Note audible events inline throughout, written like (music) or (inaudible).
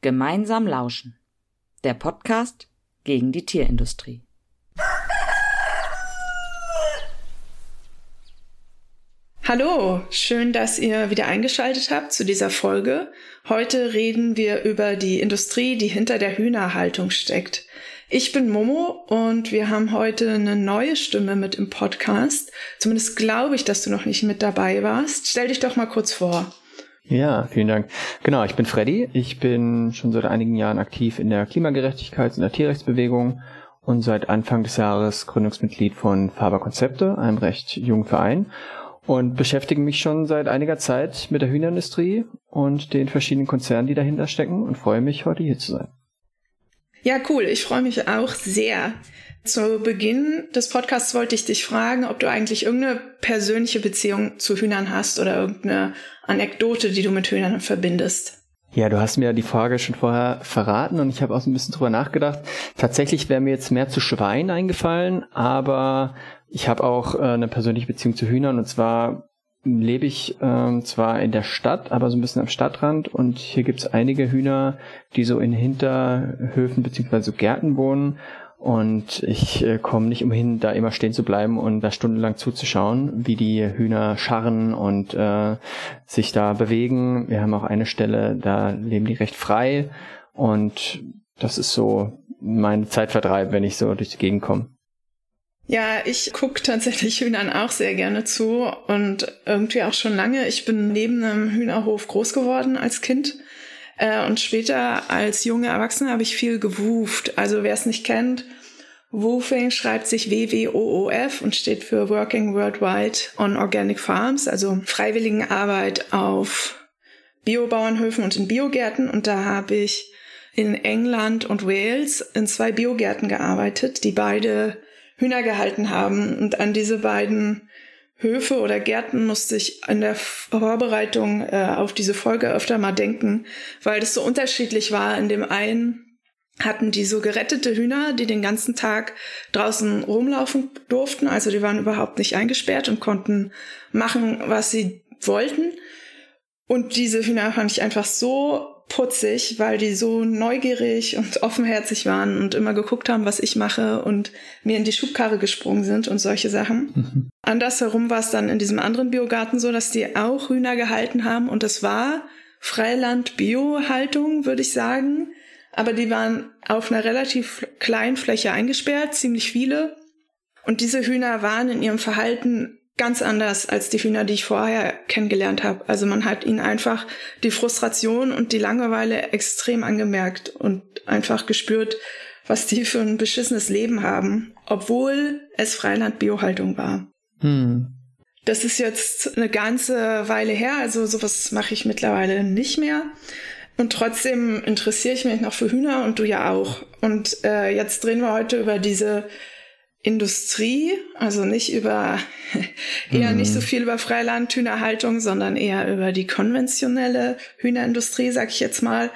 Gemeinsam lauschen. Der Podcast gegen die Tierindustrie. Hallo, schön, dass ihr wieder eingeschaltet habt zu dieser Folge. Heute reden wir über die Industrie, die hinter der Hühnerhaltung steckt. Ich bin Momo und wir haben heute eine neue Stimme mit im Podcast. Zumindest glaube ich, dass du noch nicht mit dabei warst. Stell dich doch mal kurz vor. Ja, vielen Dank. Genau, ich bin Freddy. Ich bin schon seit einigen Jahren aktiv in der Klimagerechtigkeits- und der Tierrechtsbewegung und seit Anfang des Jahres Gründungsmitglied von Faber Konzepte, einem recht jungen Verein und beschäftige mich schon seit einiger Zeit mit der Hühnerindustrie und den verschiedenen Konzernen, die dahinter stecken und freue mich, heute hier zu sein. Ja, cool. Ich freue mich auch sehr. Zu Beginn des Podcasts wollte ich dich fragen, ob du eigentlich irgendeine persönliche Beziehung zu Hühnern hast oder irgendeine Anekdote, die du mit Hühnern verbindest. Ja, du hast mir die Frage schon vorher verraten und ich habe auch so ein bisschen drüber nachgedacht. Tatsächlich wäre mir jetzt mehr zu Schwein eingefallen, aber ich habe auch äh, eine persönliche Beziehung zu Hühnern und zwar lebe ich ähm, zwar in der Stadt, aber so ein bisschen am Stadtrand und hier gibt's einige Hühner, die so in Hinterhöfen so Gärten wohnen und ich äh, komme nicht umhin, da immer stehen zu bleiben und da stundenlang zuzuschauen, wie die Hühner scharren und äh, sich da bewegen. Wir haben auch eine Stelle, da leben die recht frei und das ist so mein Zeitvertreib, wenn ich so durch die Gegend komme. Ja, ich gucke tatsächlich Hühnern auch sehr gerne zu und irgendwie auch schon lange. Ich bin neben einem Hühnerhof groß geworden als Kind. Äh, und später als junge Erwachsene habe ich viel gewooft. Also wer es nicht kennt, Woofing schreibt sich W-W-O-O-F und steht für Working Worldwide on Organic Farms, also Freiwilligenarbeit auf Biobauernhöfen und in Biogärten. Und da habe ich in England und Wales in zwei Biogärten gearbeitet, die beide Hühner gehalten haben. Und an diese beiden Höfe oder Gärten musste ich in der Vorbereitung äh, auf diese Folge öfter mal denken, weil das so unterschiedlich war. In dem einen hatten die so gerettete Hühner, die den ganzen Tag draußen rumlaufen durften. Also die waren überhaupt nicht eingesperrt und konnten machen, was sie wollten. Und diese Hühner fand ich einfach so putzig, weil die so neugierig und offenherzig waren und immer geguckt haben, was ich mache und mir in die Schubkarre gesprungen sind und solche Sachen. Mhm. Andersherum war es dann in diesem anderen Biogarten so, dass die auch Hühner gehalten haben und es war Freiland-Bio-Haltung, würde ich sagen. Aber die waren auf einer relativ kleinen Fläche eingesperrt, ziemlich viele. Und diese Hühner waren in ihrem Verhalten ganz anders als die Hühner, die ich vorher kennengelernt habe. Also man hat ihnen einfach die Frustration und die Langeweile extrem angemerkt und einfach gespürt, was die für ein beschissenes Leben haben, obwohl es Freiland-Biohaltung war. Hm. Das ist jetzt eine ganze Weile her, also sowas mache ich mittlerweile nicht mehr. Und trotzdem interessiere ich mich noch für Hühner und du ja auch. Und äh, jetzt drehen wir heute über diese Industrie, also nicht über, (laughs) eher nicht so mhm. viel über Freilandhühnerhaltung, sondern eher über die konventionelle Hühnerindustrie, sag ich jetzt mal.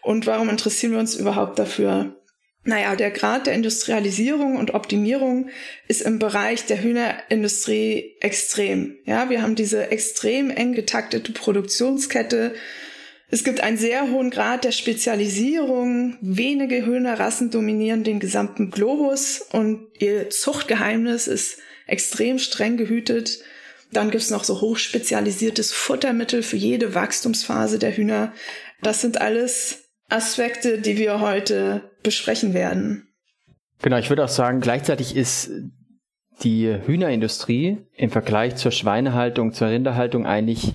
Und warum interessieren wir uns überhaupt dafür? Naja, der Grad der Industrialisierung und Optimierung ist im Bereich der Hühnerindustrie extrem. Ja, wir haben diese extrem eng getaktete Produktionskette, es gibt einen sehr hohen Grad der Spezialisierung. Wenige Hühnerrassen dominieren den gesamten Globus und ihr Zuchtgeheimnis ist extrem streng gehütet. Dann gibt's noch so hochspezialisiertes Futtermittel für jede Wachstumsphase der Hühner. Das sind alles Aspekte, die wir heute besprechen werden. Genau, ich würde auch sagen, gleichzeitig ist die Hühnerindustrie im Vergleich zur Schweinehaltung, zur Rinderhaltung eigentlich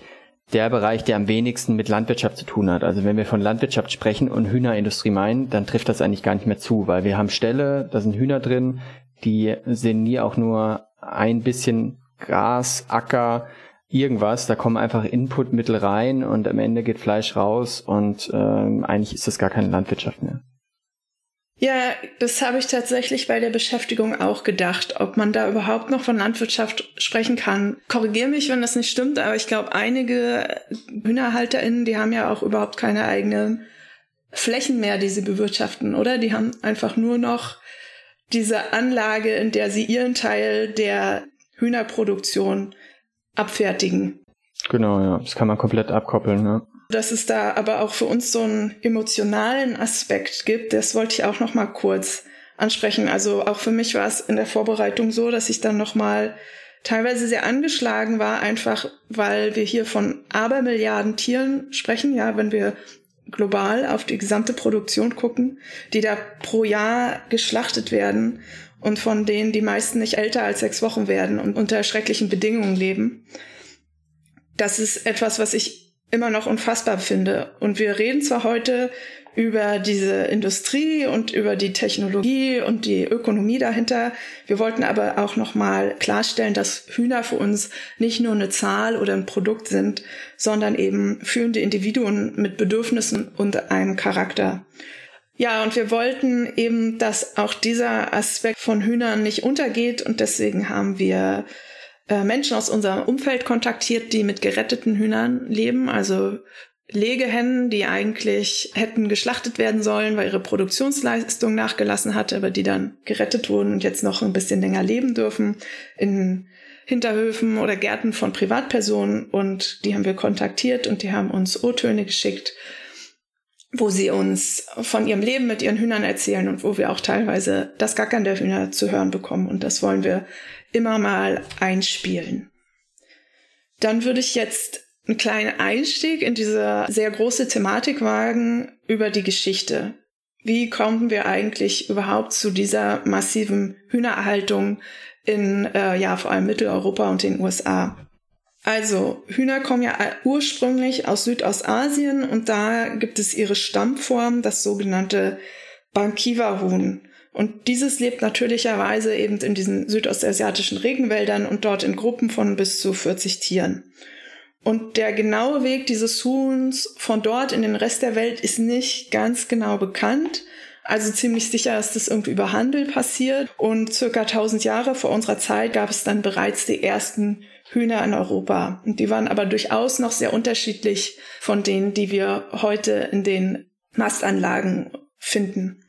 der Bereich, der am wenigsten mit Landwirtschaft zu tun hat. Also wenn wir von Landwirtschaft sprechen und Hühnerindustrie meinen, dann trifft das eigentlich gar nicht mehr zu, weil wir haben Ställe, da sind Hühner drin, die sehen nie auch nur ein bisschen Gras, Acker, irgendwas. Da kommen einfach Inputmittel rein und am Ende geht Fleisch raus und ähm, eigentlich ist das gar keine Landwirtschaft mehr. Ja, das habe ich tatsächlich bei der Beschäftigung auch gedacht, ob man da überhaupt noch von Landwirtschaft sprechen kann. Korrigier mich, wenn das nicht stimmt, aber ich glaube, einige HühnerhalterInnen, die haben ja auch überhaupt keine eigenen Flächen mehr, die sie bewirtschaften, oder? Die haben einfach nur noch diese Anlage, in der sie ihren Teil der Hühnerproduktion abfertigen. Genau, ja. Das kann man komplett abkoppeln, ne? Dass es da aber auch für uns so einen emotionalen Aspekt gibt, das wollte ich auch noch mal kurz ansprechen. Also auch für mich war es in der Vorbereitung so, dass ich dann noch mal teilweise sehr angeschlagen war, einfach weil wir hier von Abermilliarden Tieren sprechen. Ja, wenn wir global auf die gesamte Produktion gucken, die da pro Jahr geschlachtet werden und von denen die meisten nicht älter als sechs Wochen werden und unter schrecklichen Bedingungen leben. Das ist etwas, was ich immer noch unfassbar finde. Und wir reden zwar heute über diese Industrie und über die Technologie und die Ökonomie dahinter. Wir wollten aber auch nochmal klarstellen, dass Hühner für uns nicht nur eine Zahl oder ein Produkt sind, sondern eben führende Individuen mit Bedürfnissen und einem Charakter. Ja, und wir wollten eben, dass auch dieser Aspekt von Hühnern nicht untergeht und deswegen haben wir äh, Menschen aus unserem Umfeld kontaktiert, die mit geretteten Hühnern leben, also Legehennen, die eigentlich hätten geschlachtet werden sollen, weil ihre Produktionsleistung nachgelassen hatte, aber die dann gerettet wurden und jetzt noch ein bisschen länger leben dürfen in Hinterhöfen oder Gärten von Privatpersonen. Und die haben wir kontaktiert und die haben uns O-Töne geschickt, wo sie uns von ihrem Leben mit ihren Hühnern erzählen und wo wir auch teilweise das Gackern der Hühner zu hören bekommen. Und das wollen wir immer mal einspielen. Dann würde ich jetzt einen kleinen Einstieg in diese sehr große Thematik wagen über die Geschichte. Wie kommen wir eigentlich überhaupt zu dieser massiven Hühnererhaltung in, äh, ja, vor allem Mitteleuropa und den USA? Also, Hühner kommen ja ursprünglich aus Südostasien und da gibt es ihre Stammform, das sogenannte Bankiva-Huhn. Und dieses lebt natürlicherweise eben in diesen südostasiatischen Regenwäldern und dort in Gruppen von bis zu 40 Tieren. Und der genaue Weg dieses Huhns von dort in den Rest der Welt ist nicht ganz genau bekannt. Also ziemlich sicher ist das irgendwie über Handel passiert. Und circa 1000 Jahre vor unserer Zeit gab es dann bereits die ersten Hühner in Europa. Und die waren aber durchaus noch sehr unterschiedlich von denen, die wir heute in den Mastanlagen finden.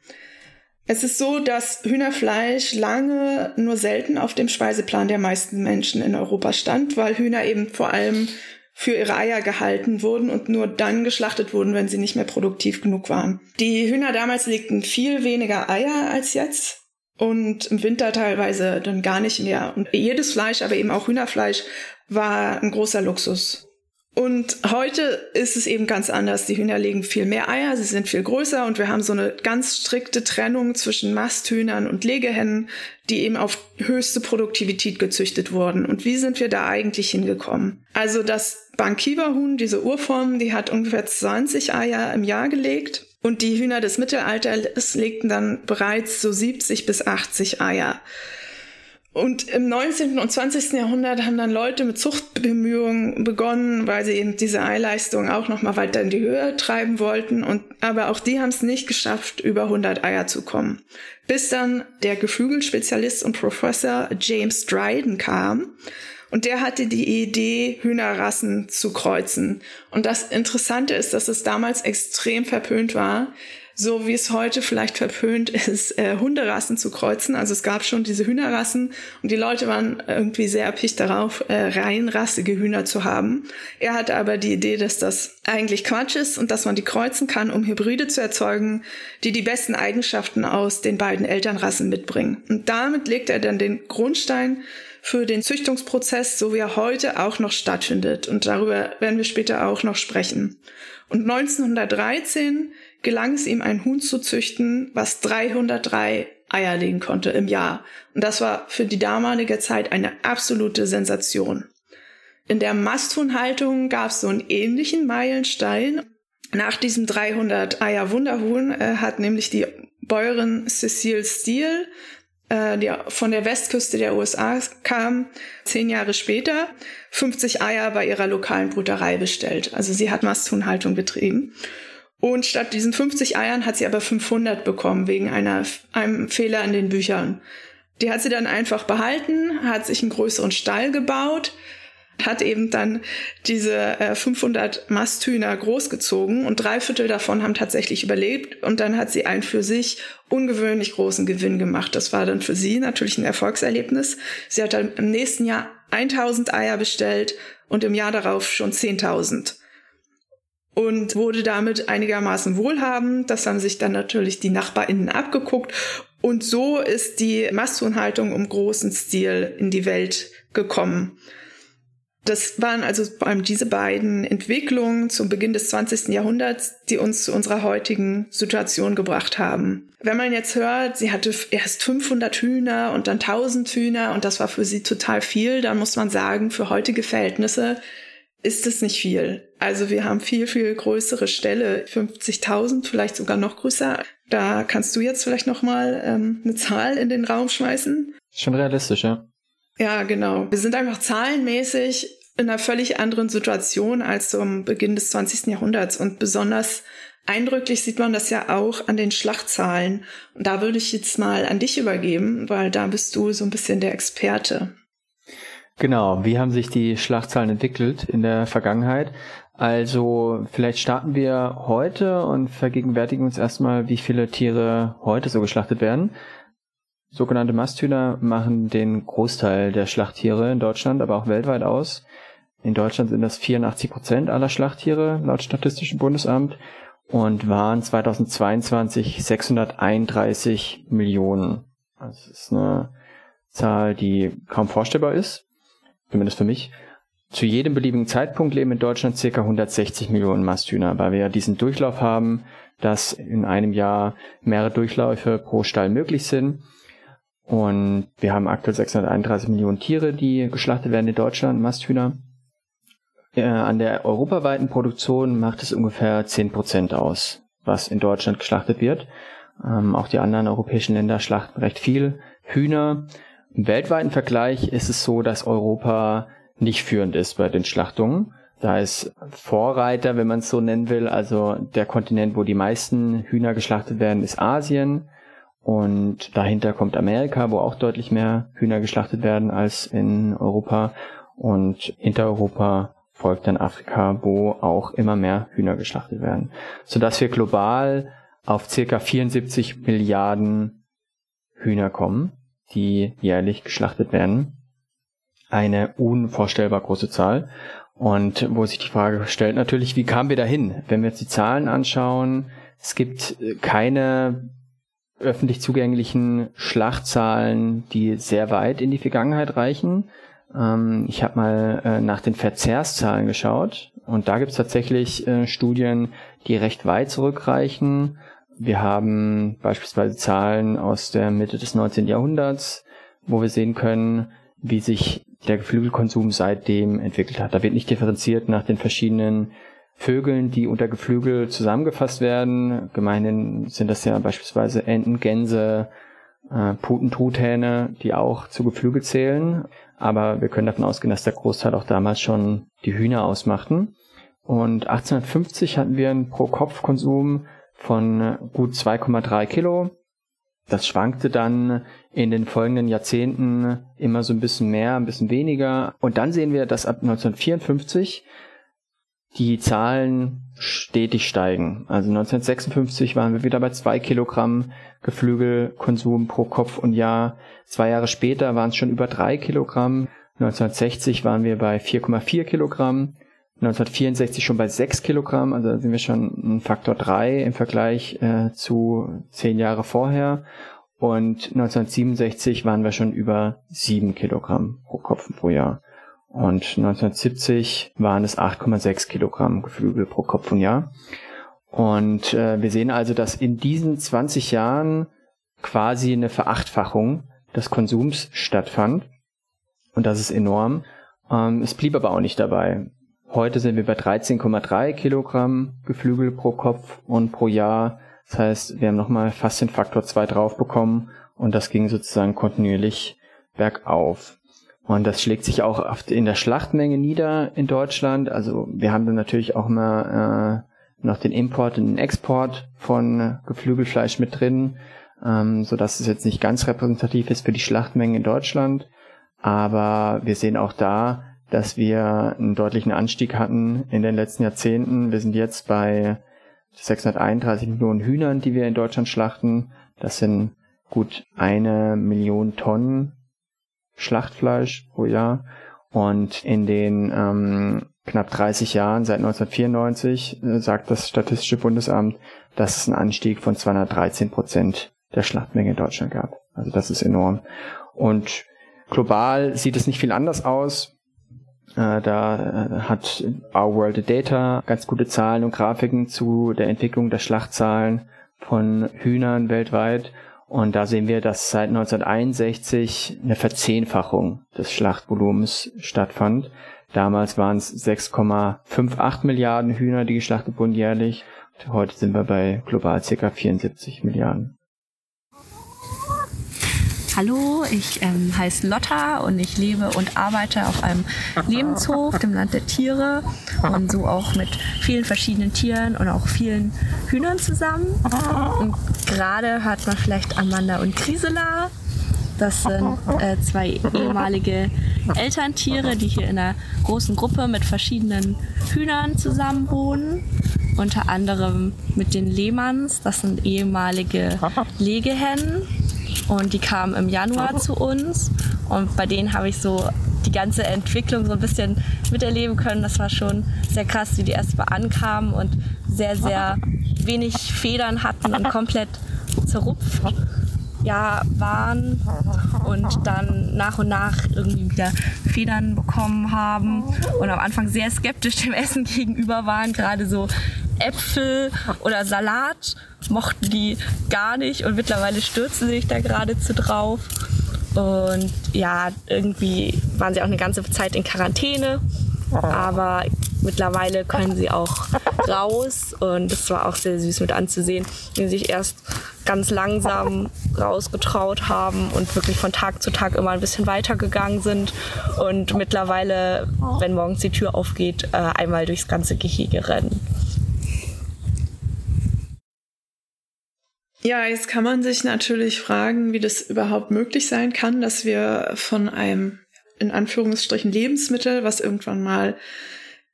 Es ist so, dass Hühnerfleisch lange nur selten auf dem Speiseplan der meisten Menschen in Europa stand, weil Hühner eben vor allem für ihre Eier gehalten wurden und nur dann geschlachtet wurden, wenn sie nicht mehr produktiv genug waren. Die Hühner damals legten viel weniger Eier als jetzt und im Winter teilweise dann gar nicht mehr. Und jedes Fleisch, aber eben auch Hühnerfleisch, war ein großer Luxus. Und heute ist es eben ganz anders. Die Hühner legen viel mehr Eier, sie sind viel größer und wir haben so eine ganz strikte Trennung zwischen Masthühnern und Legehennen, die eben auf höchste Produktivität gezüchtet wurden. Und wie sind wir da eigentlich hingekommen? Also das Bankiva-Huhn, diese Urform, die hat ungefähr 20 Eier im Jahr gelegt. Und die Hühner des Mittelalters legten dann bereits so 70 bis 80 Eier. Und im 19. und 20. Jahrhundert haben dann Leute mit Zuchtbemühungen begonnen, weil sie eben diese Eileistung auch noch mal weiter in die Höhe treiben wollten. Und, aber auch die haben es nicht geschafft, über 100 Eier zu kommen. Bis dann der Geflügelspezialist und Professor James Dryden kam. Und der hatte die Idee, Hühnerrassen zu kreuzen. Und das Interessante ist, dass es damals extrem verpönt war, so wie es heute vielleicht verpönt ist, äh, Hunderassen zu kreuzen. Also es gab schon diese Hühnerrassen und die Leute waren irgendwie sehr erpicht darauf, äh, reinrassige Hühner zu haben. Er hatte aber die Idee, dass das eigentlich Quatsch ist und dass man die kreuzen kann, um Hybride zu erzeugen, die die besten Eigenschaften aus den beiden Elternrassen mitbringen. Und damit legt er dann den Grundstein für den Züchtungsprozess, so wie er heute auch noch stattfindet. Und darüber werden wir später auch noch sprechen. Und 1913 gelang es ihm, ein Huhn zu züchten, was 303 Eier legen konnte im Jahr. Und das war für die damalige Zeit eine absolute Sensation. In der Masthuhnhaltung gab es so einen ähnlichen Meilenstein. Nach diesem 300 Eier Wunderhuhn äh, hat nämlich die Bäuerin Cecile Steele, äh, die von der Westküste der USA kam, zehn Jahre später 50 Eier bei ihrer lokalen Brutterei bestellt. Also sie hat Masthuhnhaltung betrieben. Und statt diesen 50 Eiern hat sie aber 500 bekommen wegen einer, einem Fehler in den Büchern. Die hat sie dann einfach behalten, hat sich einen größeren Stall gebaut, hat eben dann diese äh, 500 Masthühner großgezogen und drei Viertel davon haben tatsächlich überlebt und dann hat sie einen für sich ungewöhnlich großen Gewinn gemacht. Das war dann für sie natürlich ein Erfolgserlebnis. Sie hat dann im nächsten Jahr 1000 Eier bestellt und im Jahr darauf schon 10.000. und wurde damit einigermaßen wohlhabend. Das haben sich dann natürlich die NachbarInnen abgeguckt. Und so ist die Masthuhnhaltung im großen Stil in die Welt gekommen. Das waren also vor allem diese beiden Entwicklungen zum Beginn des 20. Jahrhunderts, die uns zu unserer heutigen Situation gebracht haben. Wenn man jetzt hört, sie hatte erst 500 Hühner und dann 1000 Hühner und das war für sie total viel, dann muss man sagen, für heutige Verhältnisse ist es nicht viel. Also wir haben viel, viel größere Ställe, 50.000, vielleicht sogar noch größer. Da kannst du jetzt vielleicht noch mal ähm, eine Zahl in den Raum schmeißen. Schon realistisch, ja. Ja, genau. Wir sind einfach zahlenmäßig in einer völlig anderen Situation als zum Beginn des 20. Jahrhunderts und besonders eindrücklich sieht man das ja auch an den Schlachtzahlen. Und da würde ich jetzt mal an dich übergeben, weil da bist du so ein bisschen der Experte. Genau, wie haben sich die Schlachtzahlen entwickelt in der Vergangenheit? Also vielleicht starten wir heute und vergegenwärtigen uns erstmal, wie viele Tiere heute so geschlachtet werden. Sogenannte Masthühner machen den Großteil der Schlachttiere in Deutschland, aber auch weltweit aus. In Deutschland sind das 84 Prozent aller Schlachttiere laut Statistischem Bundesamt und waren 2022 631 Millionen. Das ist eine Zahl, die kaum vorstellbar ist zumindest für mich, zu jedem beliebigen Zeitpunkt leben in Deutschland circa 160 Millionen Masthühner, weil wir ja diesen Durchlauf haben, dass in einem Jahr mehrere Durchläufe pro Stall möglich sind. Und wir haben aktuell 631 Millionen Tiere, die geschlachtet werden in Deutschland, Masthühner. Äh, an der europaweiten Produktion macht es ungefähr 10 Prozent aus, was in Deutschland geschlachtet wird. Ähm, auch die anderen europäischen Länder schlachten recht viel Hühner. Im weltweiten Vergleich ist es so, dass Europa nicht führend ist bei den Schlachtungen. Da ist Vorreiter, wenn man es so nennen will. Also der Kontinent, wo die meisten Hühner geschlachtet werden, ist Asien. Und dahinter kommt Amerika, wo auch deutlich mehr Hühner geschlachtet werden als in Europa. Und hinter Europa folgt dann Afrika, wo auch immer mehr Hühner geschlachtet werden. Sodass wir global auf circa 74 Milliarden Hühner kommen die jährlich geschlachtet werden. Eine unvorstellbar große Zahl. Und wo sich die Frage stellt natürlich, wie kamen wir dahin? Wenn wir jetzt die Zahlen anschauen, es gibt keine öffentlich zugänglichen Schlachtzahlen, die sehr weit in die Vergangenheit reichen. Ähm, ich habe mal äh, nach den Verzehrszahlen geschaut und da gibt es tatsächlich äh, Studien, die recht weit zurückreichen wir haben beispielsweise Zahlen aus der Mitte des 19. Jahrhunderts, wo wir sehen können, wie sich der Geflügelkonsum seitdem entwickelt hat. Da wird nicht differenziert nach den verschiedenen Vögeln, die unter Geflügel zusammengefasst werden. Gemeinhin sind das ja beispielsweise Enten, Gänse, äh, Puten, Truthähne, die auch zu Geflügel zählen. Aber wir können davon ausgehen, dass der Großteil auch damals schon die Hühner ausmachten. Und 1850 hatten wir einen Pro-Kopf-Konsum von gut 2,3 Kilo. Das schwankte dann in den folgenden Jahrzehnten immer so ein bisschen mehr, ein bisschen weniger. Und dann sehen wir, dass ab 1954 die Zahlen stetig steigen. Also 1956 waren wir wieder bei zwei Kilogramm Geflügelkonsum pro Kopf und Jahr. Zwei Jahre später waren es schon über drei Kilogramm. 1960 waren wir bei 4,4 Kilogramm. 1964 schon bei 6 Kilogramm, also sind wir schon ein Faktor 3 im Vergleich äh, zu zehn Jahre vorher. Und 1967 waren wir schon über 7 Kilogramm pro Kopf pro Jahr. Und 1970 waren es 8,6 Kilogramm Geflügel pro Kopf und Jahr. Und äh, wir sehen also, dass in diesen 20 Jahren quasi eine Verachtfachung des Konsums stattfand. Und das ist enorm. Ähm, es blieb aber auch nicht dabei. Heute sind wir bei 13,3 Kilogramm Geflügel pro Kopf und pro Jahr. Das heißt, wir haben nochmal fast den Faktor 2 drauf bekommen und das ging sozusagen kontinuierlich bergauf. Und das schlägt sich auch oft in der Schlachtmenge nieder in Deutschland. Also wir haben dann natürlich auch immer äh, noch den Import und den Export von Geflügelfleisch mit drin, ähm, so dass es jetzt nicht ganz repräsentativ ist für die Schlachtmengen in Deutschland. Aber wir sehen auch da, dass wir einen deutlichen Anstieg hatten in den letzten Jahrzehnten. Wir sind jetzt bei 631 Millionen Hühnern, die wir in Deutschland schlachten. Das sind gut eine Million Tonnen Schlachtfleisch pro Jahr. Und in den ähm, knapp 30 Jahren, seit 1994, äh, sagt das Statistische Bundesamt, dass es einen Anstieg von 213 Prozent der Schlachtmenge in Deutschland gab. Also das ist enorm. Und global sieht es nicht viel anders aus. Äh, da äh, hat Our World Data ganz gute Zahlen und Grafiken zu der Entwicklung der Schlachtzahlen von Hühnern weltweit. Und da sehen wir, dass seit 1961 eine Verzehnfachung des Schlachtvolumens stattfand. Damals waren es 6,58 Milliarden Hühner, die geschlachtet wurden jährlich. Heute sind wir bei global ca. 74 Milliarden. Hallo, ich ähm, heiße Lotta und ich lebe und arbeite auf einem Lebenshof, dem Land der Tiere und so auch mit vielen verschiedenen Tieren und auch vielen Hühnern zusammen. Und gerade hört man vielleicht Amanda und Grisela. Das sind äh, zwei ehemalige Elterntiere, die hier in einer großen Gruppe mit verschiedenen Hühnern zusammen wohnen. Unter anderem mit den Lehmanns, das sind ehemalige Legehennen und die kamen im Januar zu uns und bei denen habe ich so die ganze Entwicklung so ein bisschen miterleben können. Das war schon sehr krass, wie die erst mal ankamen und sehr, sehr wenig Federn hatten und komplett zerrupft ja, waren und dann nach und nach irgendwie wieder Federn bekommen haben und am Anfang sehr skeptisch dem Essen (laughs) gegenüber waren, gerade so Äpfel oder Salat mochten die gar nicht und mittlerweile stürzen sie sich da geradezu drauf. Und ja, irgendwie waren sie auch eine ganze Zeit in Quarantäne. Aber mittlerweile können sie auch raus und das war auch sehr süß mit anzusehen, wie sie sich erst ganz langsam rausgetraut haben und wirklich von Tag zu Tag immer ein bisschen weitergegangen sind und mittlerweile, wenn morgens die Tür aufgeht, äh, einmal durchs ganze Gehege rennen. Ja, jetzt kann man sich natürlich fragen, wie das überhaupt möglich sein kann, dass wir von einem in Anführungsstrichen Lebensmittel, was irgendwann mal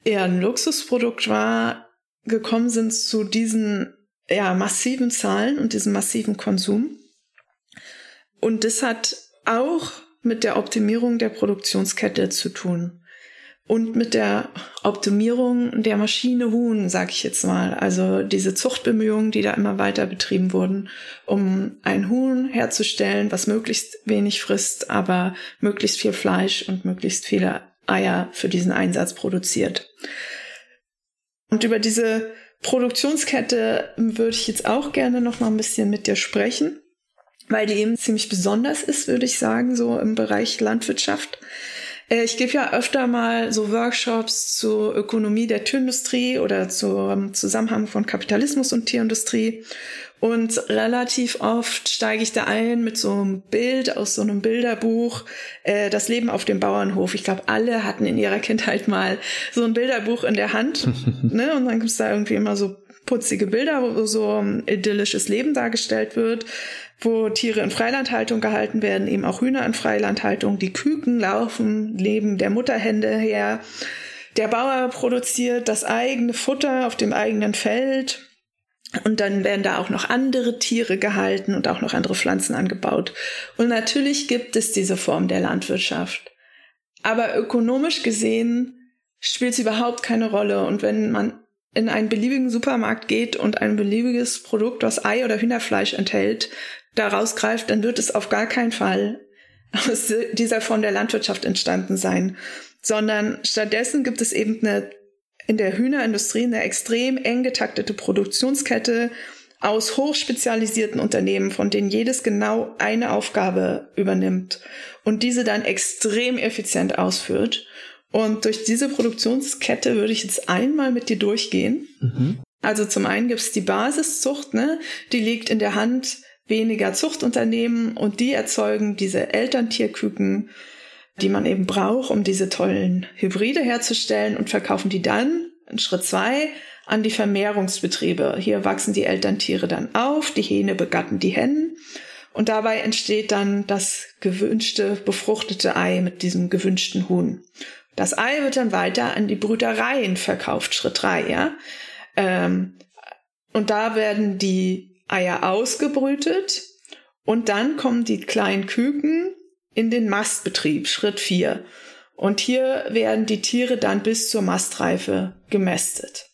eher ein Luxusprodukt war, gekommen sind zu diesen ja, massiven Zahlen und diesem massiven Konsum. Und das hat auch mit der Optimierung der Produktionskette zu tun und mit der Optimierung der Maschine Huhn, sag ich jetzt mal. Also diese Zuchtbemühungen, die da immer weiter betrieben wurden, um ein Huhn herzustellen, was möglichst wenig frisst, aber möglichst viel Fleisch und möglichst viele Eier für diesen Einsatz produziert. Und über diese Produktionskette würde ich jetzt auch gerne noch mal ein bisschen mit dir sprechen, weil die eben ziemlich besonders ist, würde ich sagen, so im Bereich Landwirtschaft. Äh, ich gebe ja öfter mal so Workshops zur Ökonomie der Tierindustrie oder zum Zusammenhang von Kapitalismus und Tierindustrie. Und relativ oft steige ich da ein mit so einem Bild aus so einem Bilderbuch, äh, das Leben auf dem Bauernhof. Ich glaube, alle hatten in ihrer Kindheit mal so ein Bilderbuch in der Hand. (laughs) ne? Und dann gibt's da irgendwie immer so putzige Bilder, wo so ein idyllisches Leben dargestellt wird wo Tiere in Freilandhaltung gehalten werden, eben auch Hühner in Freilandhaltung. Die Küken laufen, leben der Mutterhände her. Der Bauer produziert das eigene Futter auf dem eigenen Feld. Und dann werden da auch noch andere Tiere gehalten und auch noch andere Pflanzen angebaut. Und natürlich gibt es diese Form der Landwirtschaft. Aber ökonomisch gesehen spielt sie überhaupt keine Rolle. Und wenn man in einen beliebigen Supermarkt geht und ein beliebiges Produkt, was Ei oder Hühnerfleisch enthält, da rausgreift, dann wird es auf gar keinen Fall aus dieser Form der Landwirtschaft entstanden sein, sondern stattdessen gibt es eben eine in der Hühnerindustrie eine extrem eng getaktete Produktionskette aus hochspezialisierten Unternehmen, von denen jedes genau eine Aufgabe übernimmt und diese dann extrem effizient ausführt. Und durch diese Produktionskette würde ich jetzt einmal mit dir durchgehen. Mhm. Also zum einen gibt es die Basiszucht, ne? die liegt in der Hand weniger Zuchtunternehmen und die erzeugen diese Elterntierküken, die man eben braucht, um diese tollen Hybride herzustellen und verkaufen die dann in Schritt zwei an die Vermehrungsbetriebe. Hier wachsen die Elterntiere dann auf, die Hähne begatten die Hennen und dabei entsteht dann das gewünschte befruchtete Ei mit diesem gewünschten Huhn. Das Ei wird dann weiter an die Brütereien verkauft, Schritt drei, ja. Ähm, und da werden die Eier ausgebrütet und dann kommen die kleinen Küken in den Mastbetrieb, Schritt vier. Und hier werden die Tiere dann bis zur Mastreife gemästet.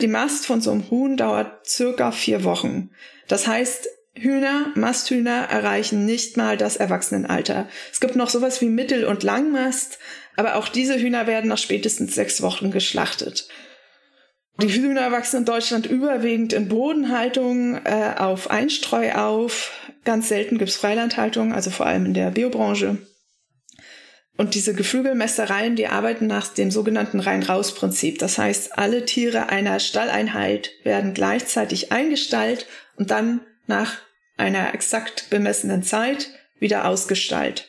Die Mast von so einem Huhn dauert circa vier Wochen. Das heißt, Hühner, Masthühner erreichen nicht mal das Erwachsenenalter. Es gibt noch sowas wie Mittel- und Langmast, aber auch diese Hühner werden nach spätestens sechs Wochen geschlachtet. Die Hühner wachsen in Deutschland überwiegend in Bodenhaltung äh, auf Einstreu auf. Ganz selten gibt's Freilandhaltung, also vor allem in der Biobranche. Und diese Geflügelmästereien, die arbeiten nach dem sogenannten Rein-Raus-Prinzip. Das heißt, alle Tiere einer Stalleinheit werden gleichzeitig eingestallt und dann nach einer exakt bemessenen Zeit wieder ausgestallt.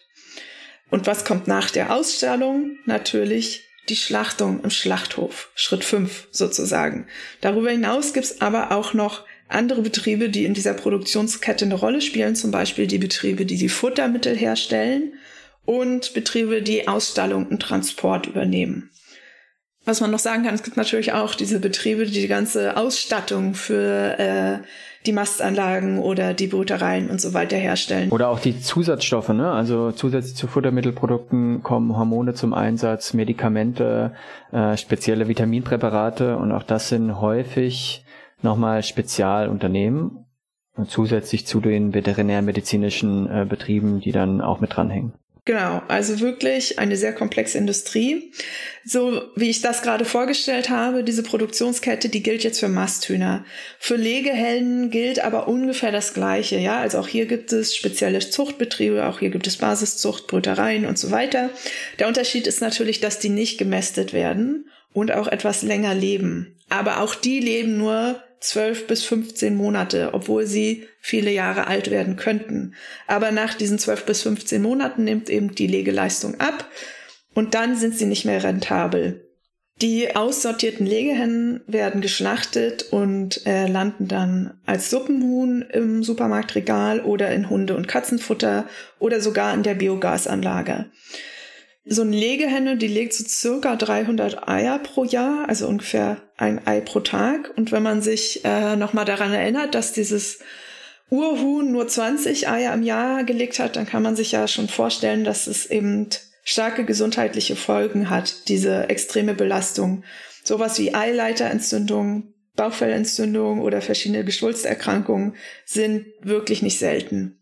Und was kommt nach der Ausstellung? Natürlich die Schlachtung im Schlachthof. Schritt 5 sozusagen. Darüber hinaus gibt's aber auch noch andere Betriebe, die in dieser Produktionskette eine Rolle spielen, zum Beispiel die Betriebe, die die Futtermittel herstellen und Betriebe, die Ausstallung und Transport übernehmen. Was man noch sagen kann, es gibt natürlich auch diese Betriebe, die die ganze Ausstattung für äh, die Mastanlagen oder die Brütereien und so weiter herstellen. Oder auch die Zusatzstoffe, ne? Also zusätzlich zu Futtermittelprodukten kommen Hormone zum Einsatz, Medikamente, äh, spezielle Vitaminpräparate und auch das sind häufig nochmal Spezialunternehmen und zusätzlich zu den veterinärmedizinischen äh, Betrieben, die dann auch mit dranhängen. Genau, also wirklich eine sehr komplexe Industrie. So wie ich das gerade vorgestellt habe, diese Produktionskette, die gilt jetzt für Masthühner. Für Legehennen gilt aber ungefähr das Gleiche. Ja, also auch hier gibt es spezielle Zuchtbetriebe, auch hier gibt es Basiszucht, Brütereien und so weiter. Der Unterschied ist natürlich, dass die nicht gemästet werden und auch etwas länger leben. Aber auch die leben nur 12 bis 15 Monate, obwohl sie viele Jahre alt werden könnten. Aber nach diesen 12 bis 15 Monaten nimmt eben die Legeleistung ab und dann sind sie nicht mehr rentabel. Die aussortierten Legehennen werden geschlachtet und äh, landen dann als Suppenhuhn im Supermarktregal oder in Hunde- und Katzenfutter oder sogar in der Biogasanlage. So eine Legehenne, die legt so circa 300 Eier pro Jahr, also ungefähr ein Ei pro Tag. Und wenn man sich äh, nochmal daran erinnert, dass dieses Urhuhn nur 20 Eier im Jahr gelegt hat, dann kann man sich ja schon vorstellen, dass es eben starke gesundheitliche Folgen hat, diese extreme Belastung. Sowas wie Eileiterentzündung, Bauchfellentzündung oder verschiedene Geschwulsterkrankungen sind wirklich nicht selten.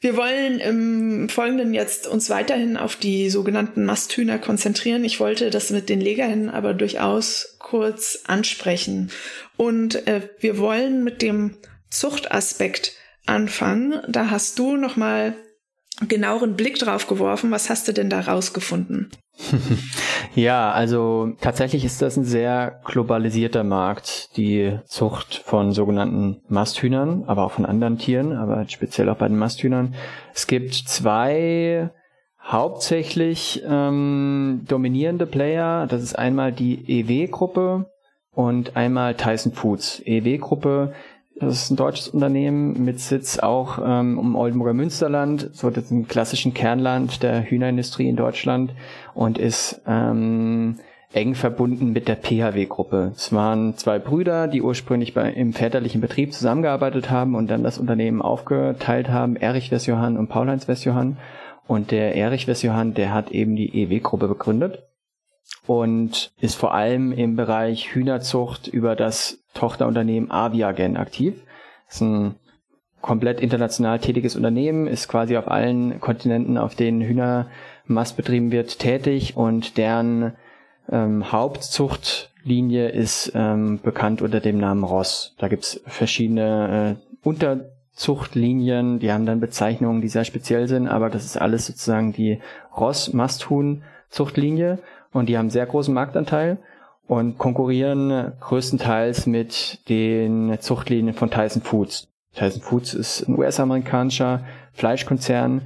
Wir wollen im Folgenden jetzt uns weiterhin auf die sogenannten Masthühner konzentrieren. Ich wollte das mit den Legerhennen aber durchaus kurz ansprechen. Und äh, wir wollen mit dem Zuchtaspekt anfangen. Da hast du noch mal genaueren Blick drauf geworfen. Was hast du denn da rausgefunden? (laughs) ja, also tatsächlich ist das ein sehr globalisierter Markt, die Zucht von sogenannten Masthühnern, aber auch von anderen Tieren, aber speziell auch bei den Masthühnern. Es gibt zwei hauptsächlich ähm, dominierende Player. Das ist einmal die EW-Gruppe und einmal Tyson Foods. EW-Gruppe das ist ein deutsches Unternehmen mit Sitz auch ähm, im Oldenburger Münsterland, so das ein klassischen Kernland der Hühnerindustrie in Deutschland und ist ähm, eng verbunden mit der PHW-Gruppe. Es waren zwei Brüder, die ursprünglich bei, im väterlichen Betrieb zusammengearbeitet haben und dann das Unternehmen aufgeteilt haben, Erich Westjohann und Paul-Heinz Westjohann. Und der Erich Westjohann, der hat eben die EW-Gruppe begründet und ist vor allem im Bereich Hühnerzucht über das Tochterunternehmen Aviagen aktiv. Das ist ein komplett international tätiges Unternehmen, ist quasi auf allen Kontinenten, auf denen Hühnermast betrieben wird, tätig und deren ähm, Hauptzuchtlinie ist ähm, bekannt unter dem Namen Ross. Da gibt's verschiedene äh, Unterzuchtlinien, die haben dann Bezeichnungen, die sehr speziell sind, aber das ist alles sozusagen die Ross-Masthuhn-Zuchtlinie und die haben sehr großen Marktanteil und konkurrieren größtenteils mit den Zuchtlinien von Tyson Foods. Tyson Foods ist ein US-amerikanischer Fleischkonzern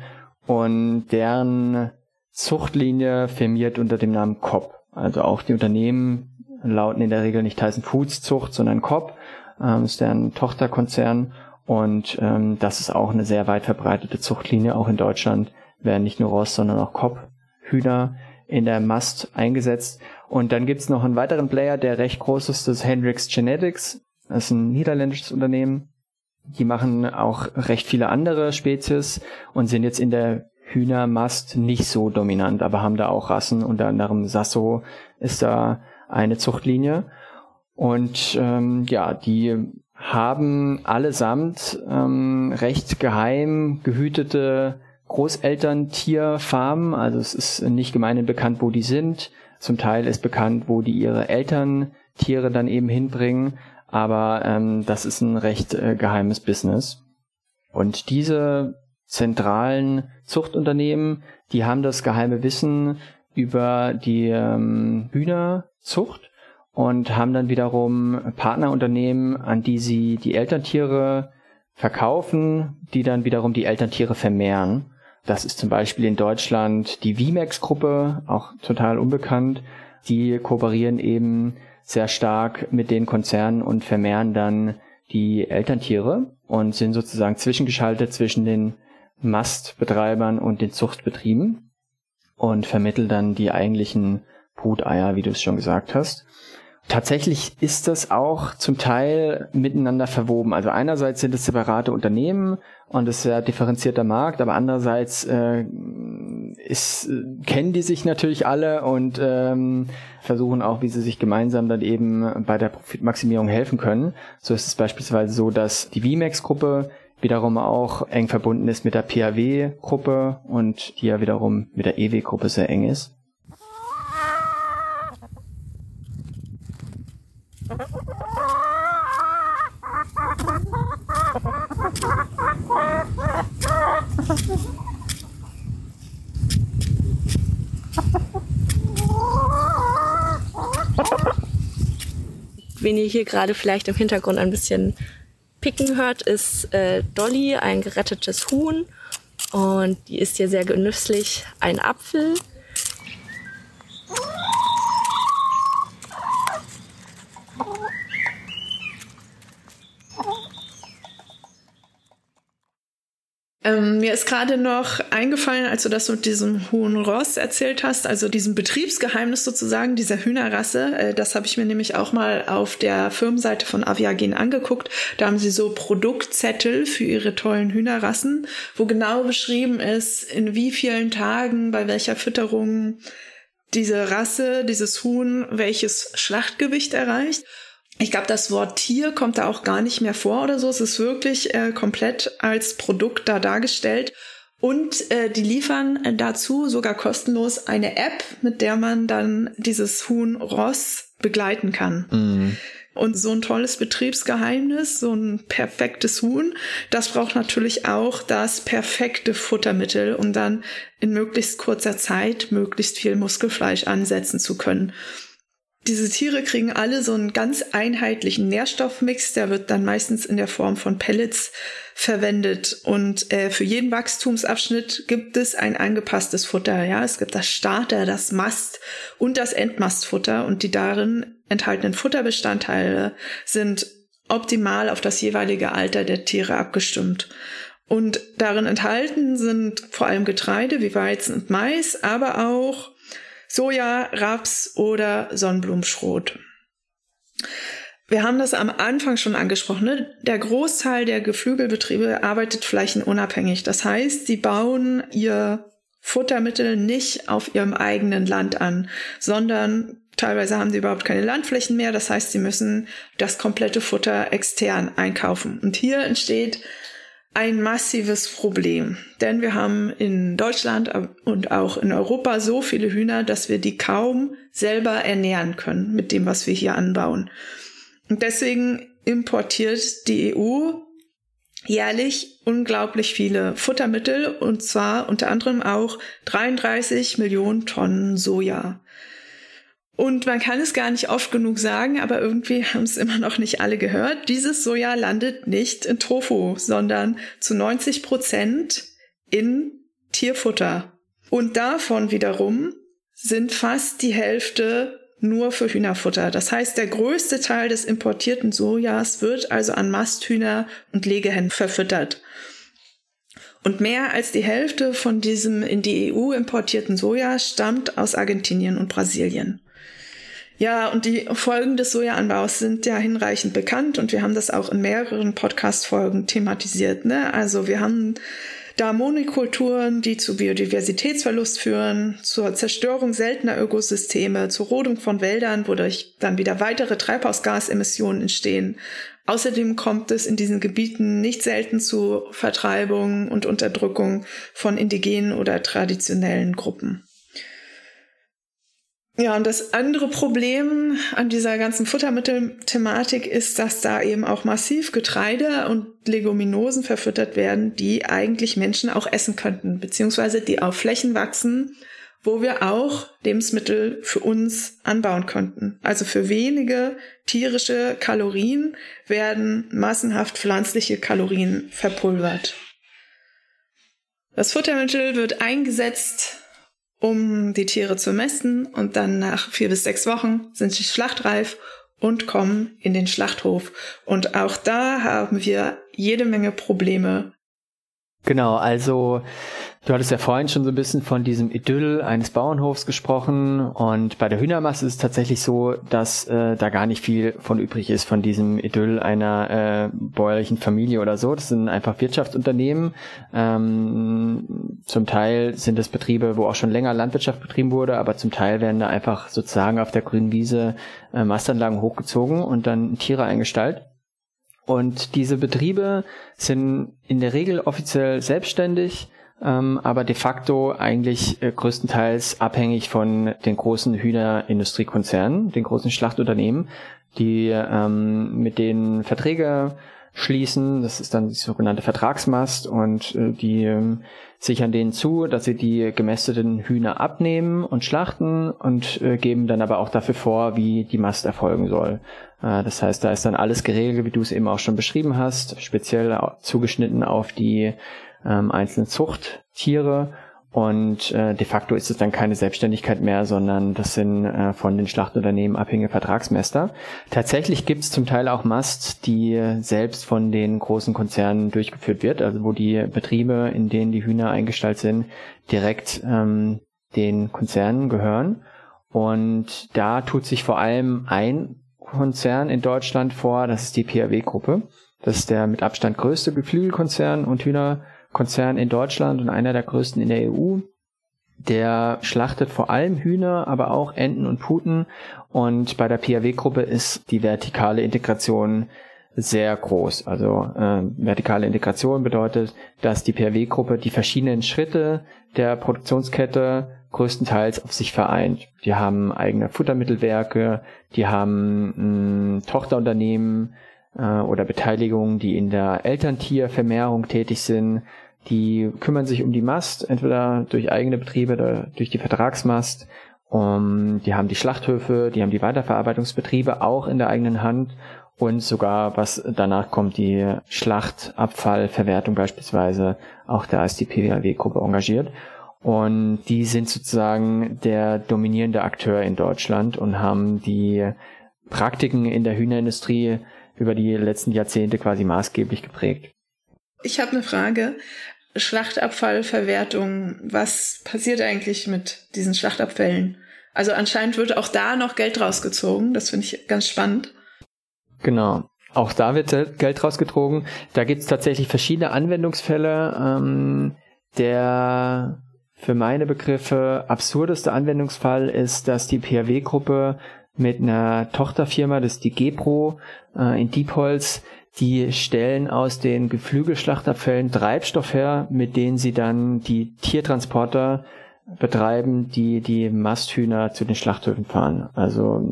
und deren Zuchtlinie firmiert unter dem Namen Cobb. Also auch die Unternehmen lauten in der Regel nicht Tyson Foods Zucht, sondern Cobb. Ähm, ist deren Tochterkonzern und ähm, das ist auch eine sehr weit verbreitete Zuchtlinie. Auch in Deutschland werden nicht nur Ross, sondern auch Cobb Hühner in der Mast eingesetzt. Und dann gibt's noch einen weiteren Player, der recht groß ist, das ist Hendrix Genetics. Das ist ein niederländisches Unternehmen. Die machen auch recht viele andere Spezies und sind jetzt in der Hühnermast nicht so dominant, aber haben da auch Rassen, unter anderem Sasso ist da eine Zuchtlinie. Und ähm, ja, die haben allesamt ähm, recht geheim gehütete Großelterntierfarmen. Also es ist nicht gemeinhin bekannt, wo die sind. Zum Teil ist bekannt, wo die ihre Elterntiere dann eben hinbringen. Aber ähm, das ist ein recht äh, geheimes Business. Und diese zentralen Zuchtunternehmen, die haben das geheime Wissen über die ähm, Hühnerzucht und haben dann wiederum Partnerunternehmen, an die sie die Elterntiere verkaufen, die dann wiederum die Elterntiere vermehren. Das ist zum Beispiel in Deutschland die VMAX-Gruppe, auch total unbekannt. Die kooperieren eben sehr stark mit den Konzernen und vermehren dann die Elterntiere und sind sozusagen zwischengeschaltet zwischen den Mastbetreibern und den Zuchtbetrieben und vermitteln dann die eigentlichen Bruteier, wie du es schon gesagt hast. Tatsächlich ist das auch zum Teil miteinander verwoben. Also einerseits sind es separate Unternehmen und es ist sehr differenzierter Markt, aber andererseits äh, ist, kennen die sich natürlich alle und ähm, versuchen auch, wie sie sich gemeinsam dann eben bei der Profitmaximierung helfen können. So ist es beispielsweise so, dass die VMAX-Gruppe wiederum auch eng verbunden ist mit der PAW-Gruppe und die ja wiederum mit der EW-Gruppe sehr eng ist. Wen ihr hier gerade vielleicht im Hintergrund ein bisschen picken hört, ist äh, Dolly, ein gerettetes Huhn. Und die ist hier sehr genüsslich ein Apfel. Ähm, mir ist gerade noch eingefallen, als du das mit diesem hohen Ross erzählt hast, also diesem Betriebsgeheimnis sozusagen dieser Hühnerrasse. Äh, das habe ich mir nämlich auch mal auf der Firmenseite von Aviagen angeguckt. Da haben sie so Produktzettel für ihre tollen Hühnerrassen, wo genau beschrieben ist, in wie vielen Tagen, bei welcher Fütterung diese Rasse, dieses Huhn, welches Schlachtgewicht erreicht. Ich glaube, das Wort Tier kommt da auch gar nicht mehr vor oder so. Es ist wirklich äh, komplett als Produkt da dargestellt. Und äh, die liefern äh, dazu sogar kostenlos eine App, mit der man dann dieses Huhn Ross begleiten kann. Mhm. Und so ein tolles Betriebsgeheimnis, so ein perfektes Huhn, das braucht natürlich auch das perfekte Futtermittel, um dann in möglichst kurzer Zeit möglichst viel Muskelfleisch ansetzen zu können. Diese Tiere kriegen alle so einen ganz einheitlichen Nährstoffmix, der wird dann meistens in der Form von Pellets verwendet. Und äh, für jeden Wachstumsabschnitt gibt es ein angepasstes Futter. Ja, es gibt das Starter, das Mast und das Endmastfutter. Und die darin enthaltenen Futterbestandteile sind optimal auf das jeweilige Alter der Tiere abgestimmt. Und darin enthalten sind vor allem Getreide wie Weizen und Mais, aber auch Soja, Raps oder Sonnenblumenschrot. Wir haben das am Anfang schon angesprochen. Ne? Der Großteil der Geflügelbetriebe arbeitet flächenunabhängig. Das heißt, sie bauen ihr Futtermittel nicht auf ihrem eigenen Land an, sondern teilweise haben sie überhaupt keine Landflächen mehr. Das heißt, sie müssen das komplette Futter extern einkaufen. Und hier entsteht ein massives Problem, denn wir haben in Deutschland und auch in Europa so viele Hühner, dass wir die kaum selber ernähren können mit dem, was wir hier anbauen. Und deswegen importiert die EU jährlich unglaublich viele Futtermittel und zwar unter anderem auch 33 Millionen Tonnen Soja. Und man kann es gar nicht oft genug sagen, aber irgendwie haben es immer noch nicht alle gehört. Dieses Soja landet nicht in Tofu, sondern zu 90 Prozent in Tierfutter. Und davon wiederum sind fast die Hälfte nur für Hühnerfutter. Das heißt, der größte Teil des importierten Sojas wird also an Masthühner und Legehennen verfüttert. Und mehr als die Hälfte von diesem in die EU importierten Soja stammt aus Argentinien und Brasilien. Ja, und die Folgen des Sojaanbaus sind ja hinreichend bekannt und wir haben das auch in mehreren Podcast-Folgen thematisiert. Ne? Also wir haben da Monokulturen, die zu Biodiversitätsverlust führen, zur Zerstörung seltener Ökosysteme, zur Rodung von Wäldern, wodurch dann wieder weitere Treibhausgasemissionen entstehen. Außerdem kommt es in diesen Gebieten nicht selten zu Vertreibung und Unterdrückung von indigenen oder traditionellen Gruppen. Ja, und das andere Problem an dieser ganzen Futtermittelthematik ist, dass da eben auch massiv Getreide und Leguminosen verfüttert werden, die eigentlich Menschen auch essen könnten, beziehungsweise die auf Flächen wachsen, wo wir auch Lebensmittel für uns anbauen könnten. Also für wenige tierische Kalorien werden massenhaft pflanzliche Kalorien verpulvert. Das Futtermittel wird eingesetzt um die Tiere zu messen und dann nach vier bis sechs Wochen sind sie schlachtreif und kommen in den Schlachthof. Und auch da haben wir jede Menge Probleme. Genau, also Du hattest ja vorhin schon so ein bisschen von diesem Idyll eines Bauernhofs gesprochen und bei der Hühnermasse ist es tatsächlich so, dass äh, da gar nicht viel von übrig ist von diesem Idyll einer äh, bäuerlichen Familie oder so. Das sind einfach Wirtschaftsunternehmen. Ähm, zum Teil sind es Betriebe, wo auch schon länger Landwirtschaft betrieben wurde, aber zum Teil werden da einfach sozusagen auf der grünen Wiese äh, Mastanlagen hochgezogen und dann Tiere eingestallt. Und diese Betriebe sind in der Regel offiziell selbstständig ähm, aber de facto eigentlich äh, größtenteils abhängig von den großen Hühnerindustriekonzernen, den großen Schlachtunternehmen, die ähm, mit denen Verträge schließen. Das ist dann die sogenannte Vertragsmast und äh, die ähm, sichern denen zu, dass sie die gemästeten Hühner abnehmen und schlachten und äh, geben dann aber auch dafür vor, wie die Mast erfolgen soll. Äh, das heißt, da ist dann alles geregelt, wie du es eben auch schon beschrieben hast, speziell zugeschnitten auf die ähm, einzelnen Zuchttiere. Und äh, de facto ist es dann keine Selbstständigkeit mehr, sondern das sind äh, von den Schlachtunternehmen abhängige Vertragsmester. Tatsächlich gibt es zum Teil auch Mast, die selbst von den großen Konzernen durchgeführt wird, also wo die Betriebe, in denen die Hühner eingestellt sind, direkt ähm, den Konzernen gehören. Und da tut sich vor allem ein Konzern in Deutschland vor, das ist die PAW-Gruppe. Das ist der mit Abstand größte Geflügelkonzern und Hühner Konzern in Deutschland und einer der größten in der EU. Der schlachtet vor allem Hühner, aber auch Enten und Puten. Und bei der PAW-Gruppe ist die vertikale Integration sehr groß. Also äh, vertikale Integration bedeutet, dass die PAW-Gruppe die verschiedenen Schritte der Produktionskette größtenteils auf sich vereint. Die haben eigene Futtermittelwerke, die haben mh, Tochterunternehmen äh, oder Beteiligungen, die in der Elterntiervermehrung tätig sind, die kümmern sich um die Mast, entweder durch eigene Betriebe oder durch die Vertragsmast. Um, die haben die Schlachthöfe, die haben die Weiterverarbeitungsbetriebe auch in der eigenen Hand und sogar, was danach kommt, die Schlachtabfallverwertung beispielsweise. Auch da ist die PWAW-Gruppe engagiert. Und die sind sozusagen der dominierende Akteur in Deutschland und haben die Praktiken in der Hühnerindustrie über die letzten Jahrzehnte quasi maßgeblich geprägt. Ich habe eine Frage. Schlachtabfallverwertung, was passiert eigentlich mit diesen Schlachtabfällen? Also anscheinend wird auch da noch Geld rausgezogen. Das finde ich ganz spannend. Genau. Auch da wird Geld rausgezogen. Da gibt es tatsächlich verschiedene Anwendungsfälle. Ähm, der für meine Begriffe absurdeste Anwendungsfall ist, dass die PHW-Gruppe mit einer Tochterfirma, das ist die Gepro äh, in Diepholz, die stellen aus den Geflügelschlachtabfällen Treibstoff her, mit denen sie dann die Tiertransporter betreiben, die die Masthühner zu den Schlachthöfen fahren. Also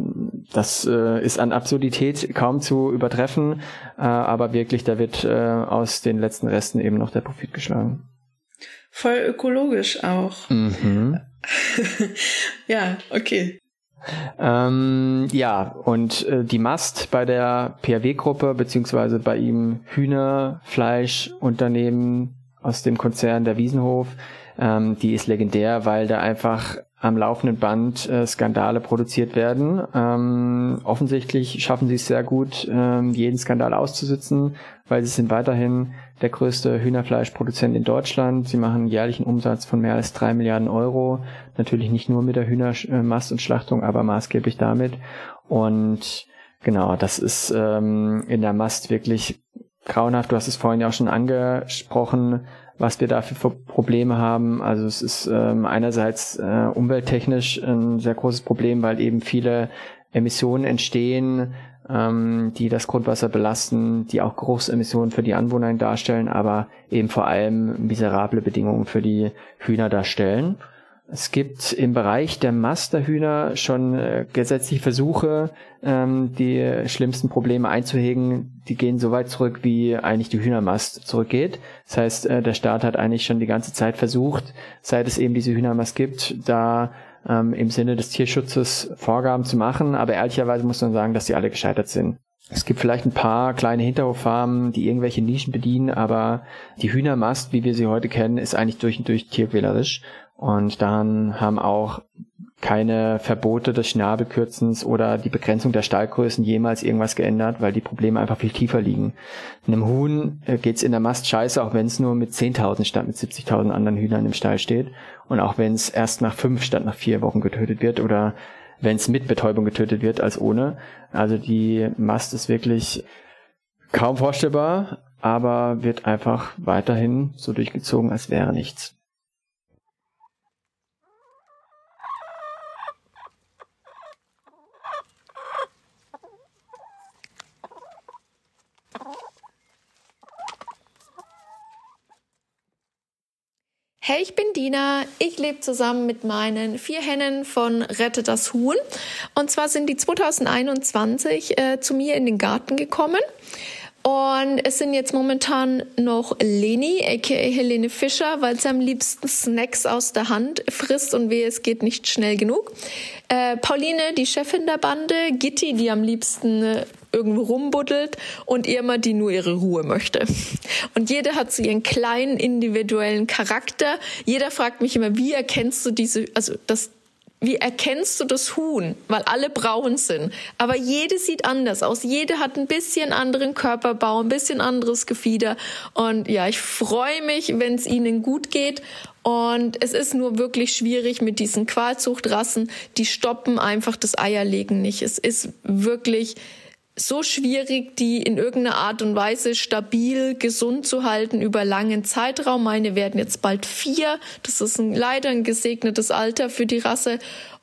das äh, ist an Absurdität kaum zu übertreffen, äh, aber wirklich, da wird äh, aus den letzten Resten eben noch der Profit geschlagen. Voll ökologisch auch. Mhm. (laughs) ja, okay. Ähm, ja, und äh, die Mast bei der PRW-Gruppe, beziehungsweise bei ihm Hühnerfleischunternehmen aus dem Konzern der Wiesenhof, ähm, die ist legendär, weil da einfach am laufenden Band äh, Skandale produziert werden. Ähm, offensichtlich schaffen sie es sehr gut, ähm, jeden Skandal auszusitzen, weil sie sind weiterhin der größte Hühnerfleischproduzent in Deutschland. Sie machen jährlichen Umsatz von mehr als drei Milliarden Euro. Natürlich nicht nur mit der Hühnermast und Schlachtung, aber maßgeblich damit. Und genau, das ist ähm, in der Mast wirklich grauenhaft. Du hast es vorhin ja auch schon angesprochen. Was wir dafür für Probleme haben. Also es ist ähm, einerseits äh, umwelttechnisch ein sehr großes Problem, weil eben viele Emissionen entstehen, ähm, die das Grundwasser belasten, die auch Geruchsemissionen für die Anwohner darstellen, aber eben vor allem miserable Bedingungen für die Hühner darstellen. Es gibt im Bereich der Masterhühner schon äh, gesetzliche Versuche, ähm, die schlimmsten Probleme einzuhegen. Die gehen so weit zurück, wie eigentlich die Hühnermast zurückgeht. Das heißt, äh, der Staat hat eigentlich schon die ganze Zeit versucht, seit es eben diese Hühnermast gibt, da ähm, im Sinne des Tierschutzes Vorgaben zu machen. Aber ehrlicherweise muss man sagen, dass sie alle gescheitert sind. Es gibt vielleicht ein paar kleine Hinterhoffarmen, die irgendwelche Nischen bedienen, aber die Hühnermast, wie wir sie heute kennen, ist eigentlich durch und durch tierquälerisch. Und dann haben auch keine Verbote des Schnabelkürzens oder die Begrenzung der Stallgrößen jemals irgendwas geändert, weil die Probleme einfach viel tiefer liegen. Einem Huhn äh, geht's in der Mast scheiße, auch wenn es nur mit 10.000 statt mit 70.000 anderen Hühnern im Stall steht. Und auch wenn es erst nach fünf statt nach vier Wochen getötet wird oder wenn es mit Betäubung getötet wird als ohne. Also die Mast ist wirklich kaum vorstellbar, aber wird einfach weiterhin so durchgezogen, als wäre nichts. Hey, ich bin Dina. Ich lebe zusammen mit meinen vier Hennen von Rette das Huhn. Und zwar sind die 2021 äh, zu mir in den Garten gekommen. Und es sind jetzt momentan noch Leni, aka Helene Fischer, weil sie am liebsten Snacks aus der Hand frisst und wehe, es geht nicht schnell genug. Äh, Pauline, die Chefin der Bande, Gitti, die am liebsten äh, irgendwo rumbuddelt und Irma, die nur ihre Ruhe möchte. Und jeder hat so ihren kleinen individuellen Charakter. Jeder fragt mich immer, wie erkennst du diese, also das, wie erkennst du das Huhn? Weil alle braun sind. Aber jede sieht anders aus. Jede hat ein bisschen anderen Körperbau, ein bisschen anderes Gefieder. Und ja, ich freue mich, wenn es ihnen gut geht. Und es ist nur wirklich schwierig mit diesen Qualzuchtrassen. Die stoppen einfach das Eierlegen nicht. Es ist wirklich so schwierig, die in irgendeiner Art und Weise stabil, gesund zu halten über langen Zeitraum. Meine werden jetzt bald vier. Das ist ein, leider ein gesegnetes Alter für die Rasse.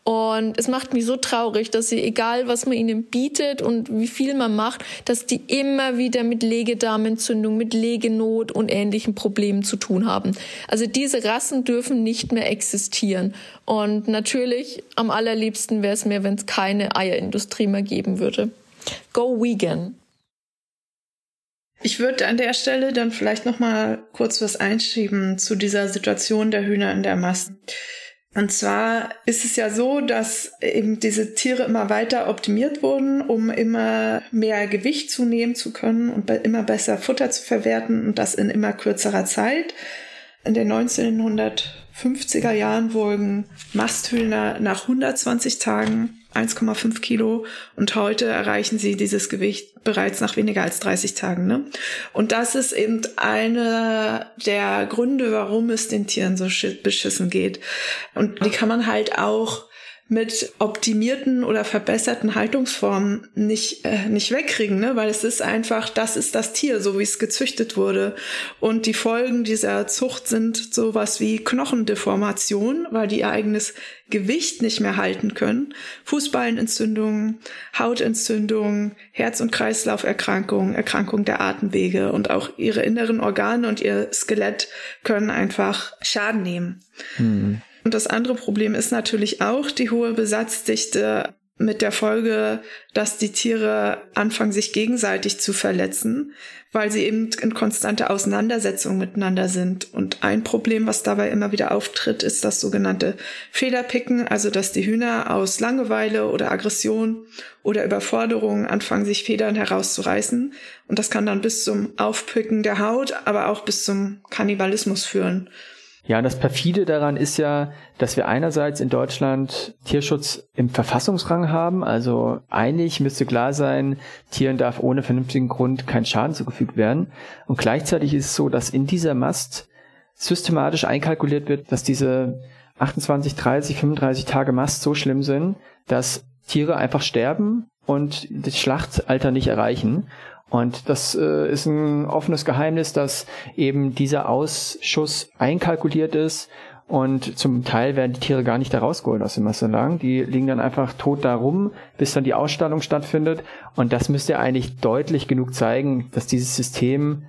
Und es macht mich so traurig, dass sie, egal was man ihnen bietet und wie viel man macht, dass die immer wieder mit Legedarmentzündung, mit Legenot und ähnlichen Problemen zu tun haben. Also diese Rassen dürfen nicht mehr existieren. Und natürlich, am allerliebsten wäre es mir, wenn es keine Eierindustrie mehr geben würde. Go vegan. Ich würde an der Stelle dann vielleicht noch mal kurz was einschieben zu dieser Situation der Hühner in der Mast. Und zwar ist es ja so, dass eben diese Tiere immer weiter optimiert wurden, um immer mehr Gewicht zunehmen zu können und immer besser Futter zu verwerten und das in immer kürzerer Zeit. In den 1950er Jahren wurden Masthühner nach 120 Tagen 1,5 Kilo und heute erreichen sie dieses Gewicht bereits nach weniger als 30 Tagen. Ne? Und das ist eben einer der Gründe, warum es den Tieren so beschissen geht. Und die kann man halt auch mit optimierten oder verbesserten Haltungsformen nicht, äh, nicht wegkriegen, ne? weil es ist einfach, das ist das Tier, so wie es gezüchtet wurde. Und die Folgen dieser Zucht sind sowas wie Knochendeformation, weil die ihr eigenes Gewicht nicht mehr halten können, Fußballenentzündungen, Hautentzündungen, Herz- und Kreislauferkrankungen, Erkrankungen der Atemwege und auch ihre inneren Organe und ihr Skelett können einfach Schaden nehmen. Hm. Und das andere Problem ist natürlich auch die hohe Besatzdichte mit der Folge, dass die Tiere anfangen, sich gegenseitig zu verletzen, weil sie eben in konstante Auseinandersetzung miteinander sind. Und ein Problem, was dabei immer wieder auftritt, ist das sogenannte Federpicken, also dass die Hühner aus Langeweile oder Aggression oder Überforderung anfangen, sich Federn herauszureißen. Und das kann dann bis zum Aufpicken der Haut, aber auch bis zum Kannibalismus führen. Ja, und das perfide daran ist ja, dass wir einerseits in Deutschland Tierschutz im Verfassungsrang haben. Also eigentlich müsste klar sein, Tieren darf ohne vernünftigen Grund kein Schaden zugefügt werden. Und gleichzeitig ist es so, dass in dieser Mast systematisch einkalkuliert wird, dass diese 28, 30, 35 Tage Mast so schlimm sind, dass Tiere einfach sterben und das Schlachtalter nicht erreichen. Und das äh, ist ein offenes Geheimnis, dass eben dieser Ausschuss einkalkuliert ist und zum Teil werden die Tiere gar nicht da rausgeholt aus dem Massenlagen. Die liegen dann einfach tot da rum, bis dann die Ausstellung stattfindet. Und das müsste eigentlich deutlich genug zeigen, dass dieses System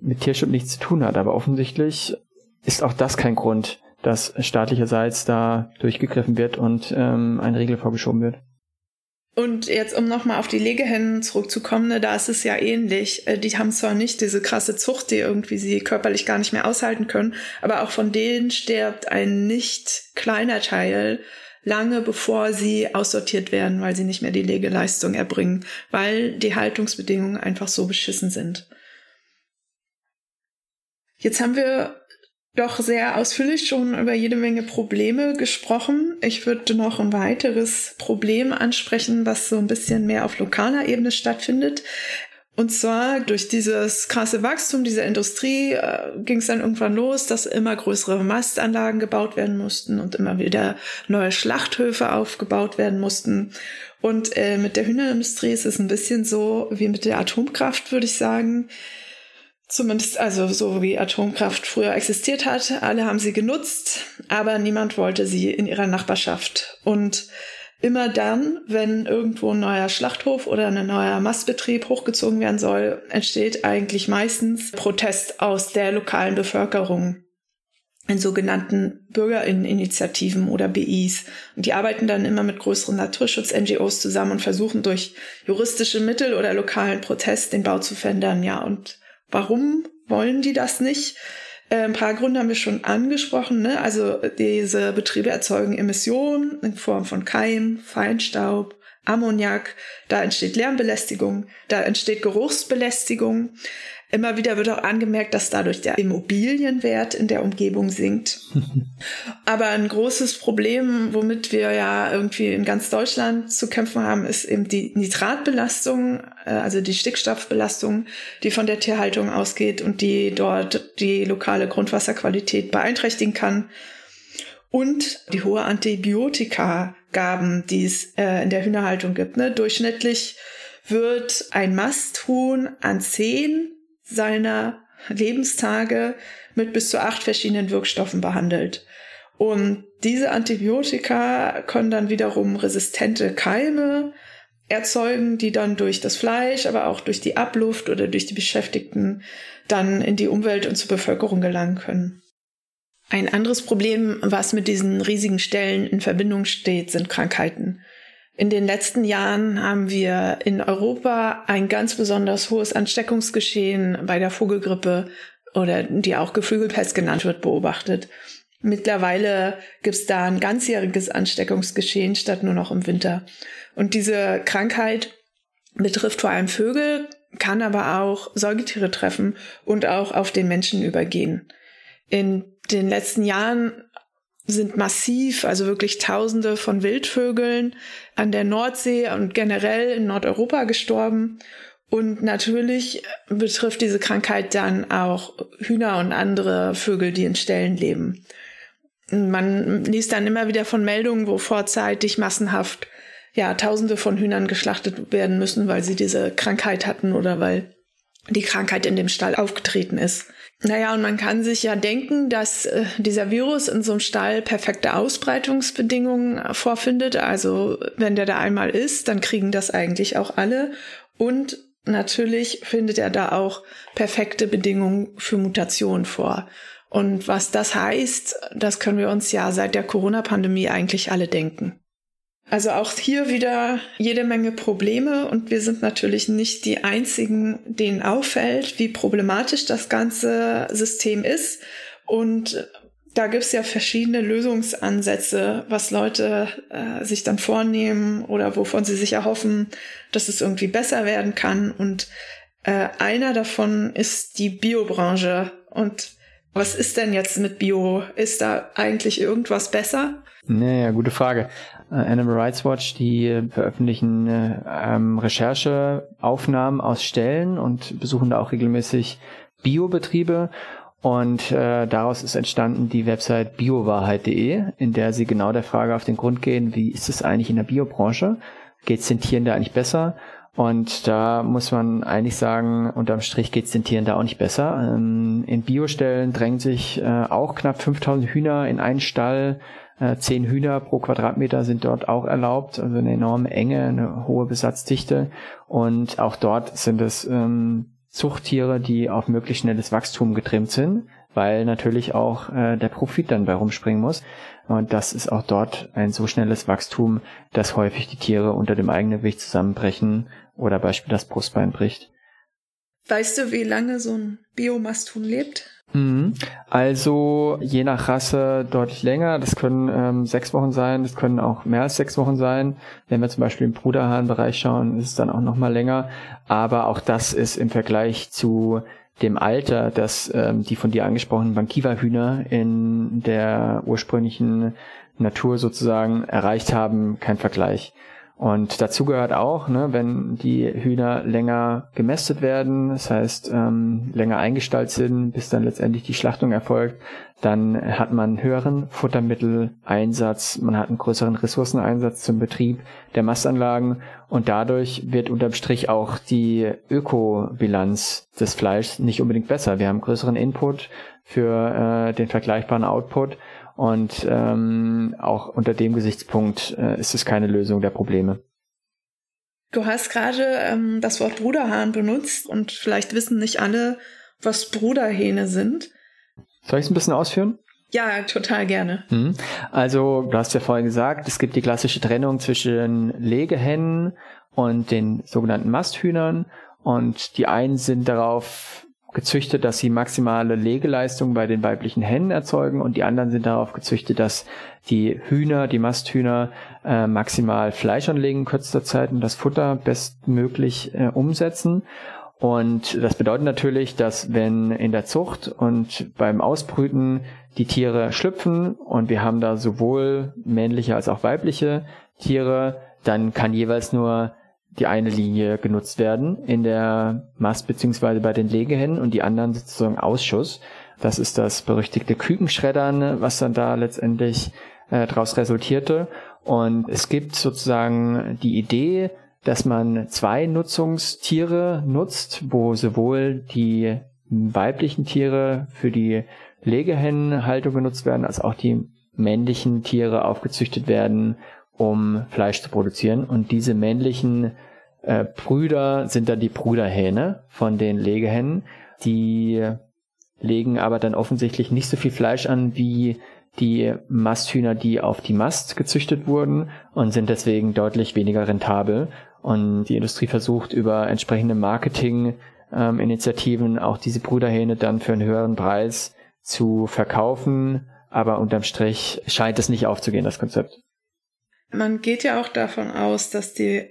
mit Tierschutz nichts zu tun hat. Aber offensichtlich ist auch das kein Grund, dass staatlicherseits da durchgegriffen wird und ähm, ein Regel vorgeschoben wird. Und jetzt, um nochmal auf die Legehennen zurückzukommen, ne, da ist es ja ähnlich. Äh, die haben zwar nicht diese krasse Zucht, die irgendwie sie körperlich gar nicht mehr aushalten können, aber auch von denen stirbt ein nicht kleiner Teil lange bevor sie aussortiert werden, weil sie nicht mehr die Legeleistung erbringen, weil die Haltungsbedingungen einfach so beschissen sind. Jetzt haben wir doch sehr ausführlich schon über jede Menge Probleme gesprochen. Ich würde noch ein weiteres Problem ansprechen, was so ein bisschen mehr auf lokaler Ebene stattfindet. Und zwar durch dieses krasse Wachstum dieser Industrie äh, ging es dann irgendwann los, dass immer größere Mastanlagen gebaut werden mussten und immer wieder neue Schlachthöfe aufgebaut werden mussten. Und äh, mit der Hühnerindustrie ist es ein bisschen so wie mit der Atomkraft, würde ich sagen. Zumindest also so wie Atomkraft früher existiert hat. Alle haben sie genutzt, aber niemand wollte sie in ihrer Nachbarschaft. Und immer dann, wenn irgendwo ein neuer Schlachthof oder ein neuer Mastbetrieb hochgezogen werden soll, entsteht eigentlich meistens Protest aus der lokalen Bevölkerung in sogenannten Bürgerinitiativen oder BIs. Und die arbeiten dann immer mit größeren Naturschutz-NGOs zusammen und versuchen durch juristische Mittel oder lokalen Protest den Bau zu verändern. Ja, und Warum wollen die das nicht? Äh, ein paar Gründe haben wir schon angesprochen. Ne? Also diese Betriebe erzeugen Emissionen in Form von Keim, Feinstaub, Ammoniak. Da entsteht Lärmbelästigung, da entsteht Geruchsbelästigung. Immer wieder wird auch angemerkt, dass dadurch der Immobilienwert in der Umgebung sinkt. (laughs) Aber ein großes Problem, womit wir ja irgendwie in ganz Deutschland zu kämpfen haben, ist eben die Nitratbelastung, äh, also die Stickstoffbelastung, die von der Tierhaltung ausgeht und die dort die lokale Grundwasserqualität beeinträchtigen kann. Und die hohe Antibiotikagaben, die es äh, in der Hühnerhaltung gibt. Ne? Durchschnittlich wird ein Masthuhn an zehn seiner Lebenstage mit bis zu acht verschiedenen Wirkstoffen behandelt. Und diese Antibiotika können dann wiederum resistente Keime erzeugen, die dann durch das Fleisch, aber auch durch die Abluft oder durch die Beschäftigten dann in die Umwelt und zur Bevölkerung gelangen können. Ein anderes Problem, was mit diesen riesigen Stellen in Verbindung steht, sind Krankheiten. In den letzten Jahren haben wir in Europa ein ganz besonders hohes Ansteckungsgeschehen bei der Vogelgrippe oder die auch Geflügelpest genannt wird, beobachtet. Mittlerweile gibt's da ein ganzjähriges Ansteckungsgeschehen statt nur noch im Winter. Und diese Krankheit betrifft vor allem Vögel, kann aber auch Säugetiere treffen und auch auf den Menschen übergehen. In den letzten Jahren sind massiv, also wirklich Tausende von Wildvögeln an der Nordsee und generell in Nordeuropa gestorben. Und natürlich betrifft diese Krankheit dann auch Hühner und andere Vögel, die in Ställen leben. Man liest dann immer wieder von Meldungen, wo vorzeitig massenhaft ja Tausende von Hühnern geschlachtet werden müssen, weil sie diese Krankheit hatten oder weil die Krankheit in dem Stall aufgetreten ist. Naja, und man kann sich ja denken, dass äh, dieser Virus in so einem Stall perfekte Ausbreitungsbedingungen äh, vorfindet. Also wenn der da einmal ist, dann kriegen das eigentlich auch alle. Und natürlich findet er da auch perfekte Bedingungen für Mutation vor. Und was das heißt, das können wir uns ja seit der Corona-Pandemie eigentlich alle denken. Also auch hier wieder jede Menge Probleme und wir sind natürlich nicht die einzigen, denen auffällt, wie problematisch das ganze System ist. Und da gibt's ja verschiedene Lösungsansätze, was Leute äh, sich dann vornehmen oder wovon sie sich erhoffen, dass es irgendwie besser werden kann. Und äh, einer davon ist die Biobranche. Und was ist denn jetzt mit Bio? Ist da eigentlich irgendwas besser? Naja, gute Frage. Äh, Animal Rights Watch, die veröffentlichen äh, ähm, Rechercheaufnahmen aus Stellen und besuchen da auch regelmäßig Biobetriebe. Und äh, daraus ist entstanden die Website biowahrheit.de, in der sie genau der Frage auf den Grund gehen, wie ist es eigentlich in der Biobranche? Geht es den Tieren da eigentlich besser? Und da muss man eigentlich sagen, unterm Strich geht es den Tieren da auch nicht besser. Ähm, in Biostellen drängen sich äh, auch knapp 5000 Hühner in einen Stall. Äh, zehn Hühner pro Quadratmeter sind dort auch erlaubt, also eine enorme Enge, eine hohe Besatzdichte. Und auch dort sind es ähm, Zuchttiere, die auf möglichst schnelles Wachstum getrimmt sind, weil natürlich auch äh, der Profit dann bei rumspringen muss. Und das ist auch dort ein so schnelles Wachstum, dass häufig die Tiere unter dem eigenen Gewicht zusammenbrechen oder Beispiel das Brustbein bricht. Weißt du, wie lange so ein Biomasthun lebt? Mhm. Also je nach Rasse deutlich länger. Das können ähm, sechs Wochen sein, das können auch mehr als sechs Wochen sein. Wenn wir zum Beispiel im Bruderhahnbereich schauen, ist es dann auch noch mal länger. Aber auch das ist im Vergleich zu dem Alter, das ähm, die von dir angesprochenen Bankiva-Hühner in der ursprünglichen Natur sozusagen erreicht haben, kein Vergleich. Und dazu gehört auch, ne, wenn die Hühner länger gemästet werden, das heißt ähm, länger eingestallt sind, bis dann letztendlich die Schlachtung erfolgt, dann hat man höheren Futtermitteleinsatz, man hat einen größeren Ressourceneinsatz zum Betrieb der Mastanlagen und dadurch wird unterm Strich auch die Ökobilanz des Fleischs nicht unbedingt besser. Wir haben größeren Input für äh, den vergleichbaren Output und ähm, auch unter dem Gesichtspunkt äh, ist es keine Lösung der Probleme. Du hast gerade ähm, das Wort Bruderhahn benutzt und vielleicht wissen nicht alle, was Bruderhähne sind. Soll ich es ein bisschen ausführen? Ja, total gerne. Mhm. Also, du hast ja vorhin gesagt, es gibt die klassische Trennung zwischen Legehennen und den sogenannten Masthühnern. Und die einen sind darauf gezüchtet, dass sie maximale Legeleistung bei den weiblichen Hennen erzeugen und die anderen sind darauf gezüchtet, dass die Hühner, die Masthühner äh, maximal Fleisch anlegen in kürzester Zeit und das Futter bestmöglich äh, umsetzen. Und das bedeutet natürlich, dass wenn in der Zucht und beim Ausbrüten die Tiere schlüpfen und wir haben da sowohl männliche als auch weibliche Tiere, dann kann jeweils nur die eine Linie genutzt werden in der Mast beziehungsweise bei den Legehennen und die anderen sozusagen Ausschuss. Das ist das berüchtigte Kükenschreddern, was dann da letztendlich äh, daraus resultierte. Und es gibt sozusagen die Idee, dass man zwei Nutzungstiere nutzt, wo sowohl die weiblichen Tiere für die Legehennenhaltung genutzt werden, als auch die männlichen Tiere aufgezüchtet werden, um Fleisch zu produzieren. Und diese männlichen äh, Brüder sind dann die Brüderhähne von den Legehennen. Die legen aber dann offensichtlich nicht so viel Fleisch an wie die Masthühner, die auf die Mast gezüchtet wurden und sind deswegen deutlich weniger rentabel. Und die Industrie versucht über entsprechende Marketing-Initiativen ähm, auch diese Brüderhähne dann für einen höheren Preis zu verkaufen. Aber unterm Strich scheint es nicht aufzugehen, das Konzept. Man geht ja auch davon aus, dass die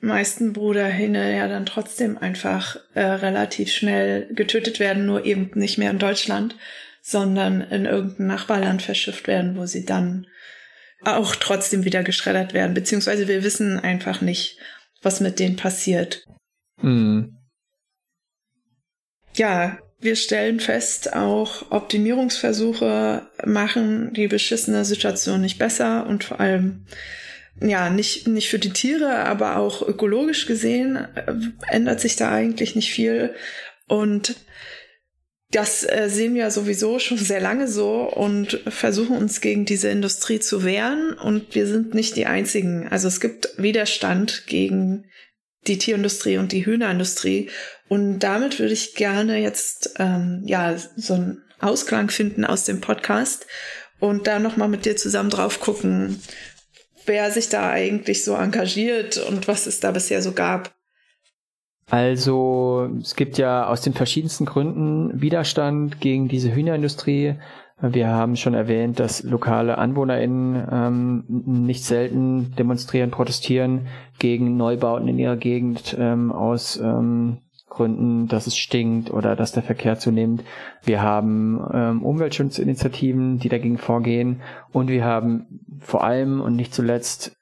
meisten Bruderhähne ja dann trotzdem einfach äh, relativ schnell getötet werden, nur eben nicht mehr in Deutschland, sondern in irgendein Nachbarland verschifft werden, wo sie dann auch trotzdem wieder geschreddert werden, beziehungsweise wir wissen einfach nicht, was mit denen passiert. Mhm. Ja, wir stellen fest, auch Optimierungsversuche machen die beschissene Situation nicht besser und vor allem ja, nicht, nicht für die Tiere, aber auch ökologisch gesehen äh, ändert sich da eigentlich nicht viel. Und das äh, sehen wir sowieso schon sehr lange so und versuchen uns gegen diese Industrie zu wehren. Und wir sind nicht die Einzigen. Also es gibt Widerstand gegen die Tierindustrie und die Hühnerindustrie. Und damit würde ich gerne jetzt ähm, ja so einen Ausklang finden aus dem Podcast und da nochmal mit dir zusammen drauf gucken, wer sich da eigentlich so engagiert und was es da bisher so gab. Also es gibt ja aus den verschiedensten Gründen Widerstand gegen diese Hühnerindustrie. Wir haben schon erwähnt, dass lokale AnwohnerInnen ähm, nicht selten demonstrieren, protestieren gegen Neubauten in ihrer Gegend ähm, aus ähm, Gründen, dass es stinkt oder dass der Verkehr zunimmt. Wir haben ähm, Umweltschutzinitiativen, die dagegen vorgehen. Und wir haben vor allem und nicht zuletzt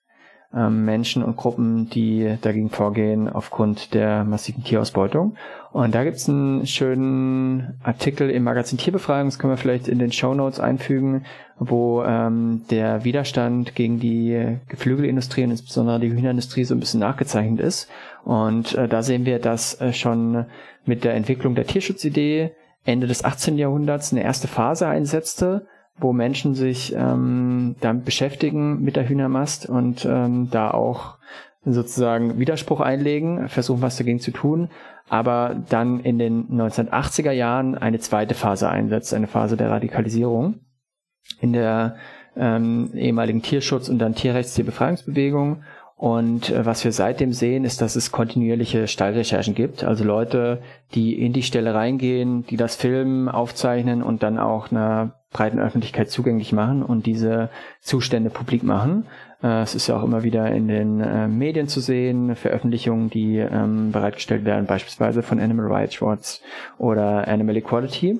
ähm, Menschen und Gruppen, die dagegen vorgehen aufgrund der massiven Tierausbeutung. Und da gibt's einen schönen Artikel im Magazin Tierbefreiung, das können wir vielleicht in den Show Notes einfügen, wo ähm, der Widerstand gegen die Geflügelindustrie und insbesondere die Hühnerindustrie so ein bisschen nachgezeichnet ist. Und äh, da sehen wir, dass äh, schon mit der Entwicklung der Tierschutzidee Ende des 18. Jahrhunderts eine erste Phase einsetzte, wo Menschen sich ähm, damit beschäftigen mit der Hühnermast und ähm, da auch sozusagen Widerspruch einlegen, versuchen was dagegen zu tun, aber dann in den 1980er Jahren eine zweite Phase einsetzt, eine Phase der Radikalisierung in der ähm, ehemaligen Tierschutz- und dann Tierrechtstierbefreiungsbewegung. Und äh, was wir seitdem sehen, ist, dass es kontinuierliche Stallrecherchen gibt. Also Leute, die in die Stelle reingehen, die das filmen, aufzeichnen und dann auch einer breiten Öffentlichkeit zugänglich machen und diese Zustände publik machen. Äh, es ist ja auch immer wieder in den äh, Medien zu sehen, Veröffentlichungen, die ähm, bereitgestellt werden, beispielsweise von Animal Rights Watch oder Animal Equality.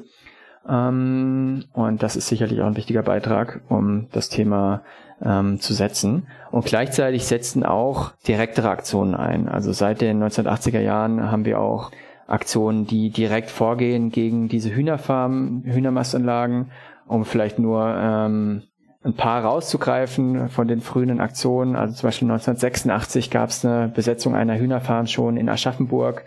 Ähm, und das ist sicherlich auch ein wichtiger Beitrag, um das Thema ähm, zu setzen. Und gleichzeitig setzen auch direktere Aktionen ein. Also seit den 1980er Jahren haben wir auch Aktionen, die direkt vorgehen gegen diese Hühnerfarmen, Hühnermastanlagen, um vielleicht nur ähm, ein paar rauszugreifen von den frühen Aktionen. Also zum Beispiel 1986 gab es eine Besetzung einer Hühnerfarm schon in Aschaffenburg.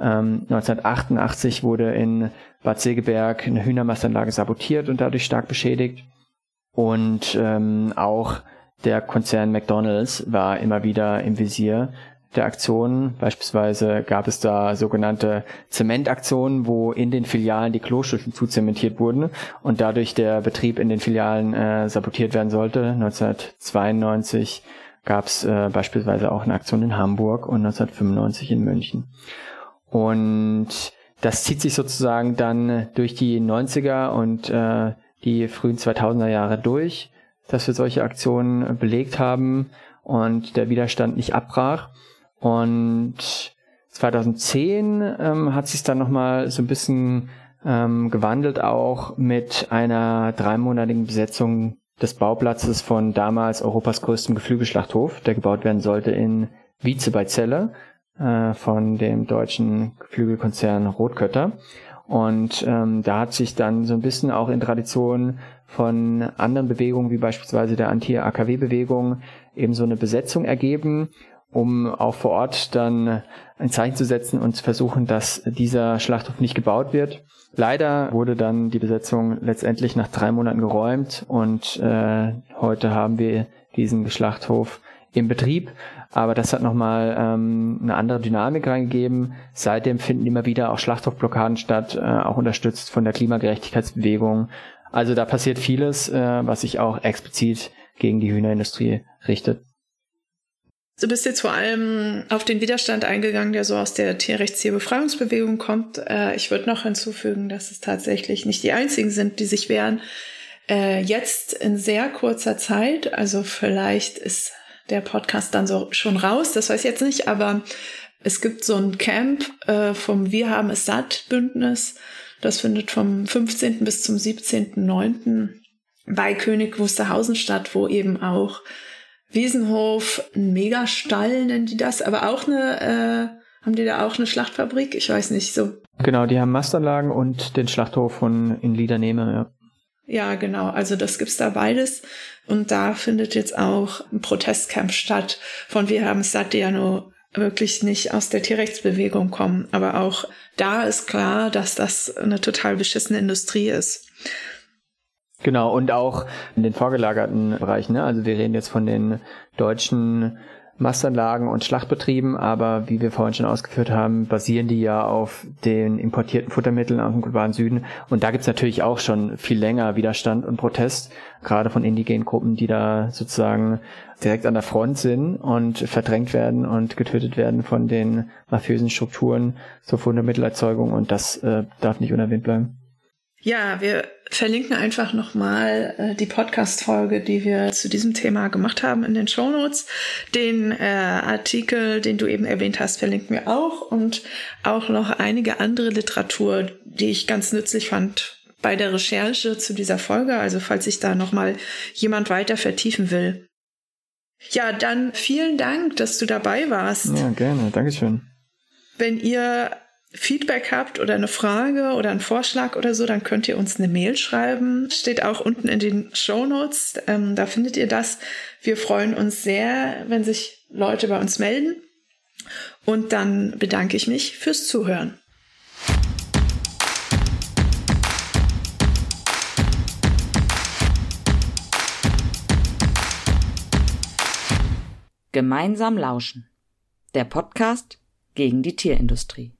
Ähm, 1988 wurde in Bad Segeberg eine Hühnermastanlage sabotiert und dadurch stark beschädigt. Und ähm, auch der Konzern McDonald's war immer wieder im Visier der Aktionen. Beispielsweise gab es da sogenannte Zementaktionen, wo in den Filialen die Kloschüsseln zuzementiert wurden und dadurch der Betrieb in den Filialen äh, sabotiert werden sollte. 1992 gab es äh, beispielsweise auch eine Aktion in Hamburg und 1995 in München. Und das zieht sich sozusagen dann durch die 90er und äh, die frühen 2000er Jahre durch, dass wir solche Aktionen belegt haben und der Widerstand nicht abbrach. Und 2010 ähm, hat sich dann nochmal so ein bisschen ähm, gewandelt, auch mit einer dreimonatigen Besetzung des Bauplatzes von damals Europas größtem Geflügelschlachthof, der gebaut werden sollte in Wietze bei Celle äh, von dem deutschen Geflügelkonzern Rotkötter. Und ähm, da hat sich dann so ein bisschen auch in Tradition von anderen Bewegungen, wie beispielsweise der Anti-AKW-Bewegung, eben so eine Besetzung ergeben um auch vor Ort dann ein Zeichen zu setzen und zu versuchen, dass dieser Schlachthof nicht gebaut wird. Leider wurde dann die Besetzung letztendlich nach drei Monaten geräumt und äh, heute haben wir diesen Schlachthof im Betrieb. Aber das hat nochmal ähm, eine andere Dynamik reingegeben. Seitdem finden immer wieder auch Schlachthofblockaden statt, äh, auch unterstützt von der Klimagerechtigkeitsbewegung. Also da passiert vieles, äh, was sich auch explizit gegen die Hühnerindustrie richtet. Du bist jetzt vor allem auf den Widerstand eingegangen, der so aus der Tierrechtstierbefreiungsbewegung kommt. Äh, ich würde noch hinzufügen, dass es tatsächlich nicht die einzigen sind, die sich wehren. Äh, jetzt in sehr kurzer Zeit, also vielleicht ist der Podcast dann so schon raus, das weiß ich jetzt nicht, aber es gibt so ein Camp äh, vom Wir haben es satt Bündnis. Das findet vom 15. bis zum 17.9. bei König Wusterhausen statt, wo eben auch Wiesenhof, ein Megastall nennen die das, aber auch eine, äh, haben die da auch eine Schlachtfabrik? Ich weiß nicht, so. Genau, die haben Mastanlagen und den Schlachthof von in Liedernehme, ja. Ja, genau. Also das gibt's da beides. Und da findet jetzt auch ein Protestcamp statt. Von wir haben satt, die ja nur wirklich nicht aus der Tierrechtsbewegung kommen. Aber auch da ist klar, dass das eine total beschissene Industrie ist. Genau, und auch in den vorgelagerten Bereichen. Ne? Also wir reden jetzt von den deutschen Mastanlagen und Schlachtbetrieben, aber wie wir vorhin schon ausgeführt haben, basieren die ja auf den importierten Futtermitteln aus dem globalen Süden. Und da gibt's natürlich auch schon viel länger Widerstand und Protest, gerade von indigenen Gruppen, die da sozusagen direkt an der Front sind und verdrängt werden und getötet werden von den mafiösen Strukturen zur Futtermittelerzeugung. Und das äh, darf nicht unerwähnt bleiben. Ja, wir verlinken einfach nochmal äh, die Podcast-Folge, die wir zu diesem Thema gemacht haben in den Show Notes. Den äh, Artikel, den du eben erwähnt hast, verlinken wir auch und auch noch einige andere Literatur, die ich ganz nützlich fand bei der Recherche zu dieser Folge. Also falls sich da nochmal jemand weiter vertiefen will. Ja, dann vielen Dank, dass du dabei warst. Ja, gerne. Dankeschön. Wenn ihr Feedback habt oder eine Frage oder einen Vorschlag oder so, dann könnt ihr uns eine Mail schreiben. Steht auch unten in den Show Notes. Ähm, da findet ihr das. Wir freuen uns sehr, wenn sich Leute bei uns melden. Und dann bedanke ich mich fürs Zuhören. Gemeinsam lauschen. Der Podcast gegen die Tierindustrie.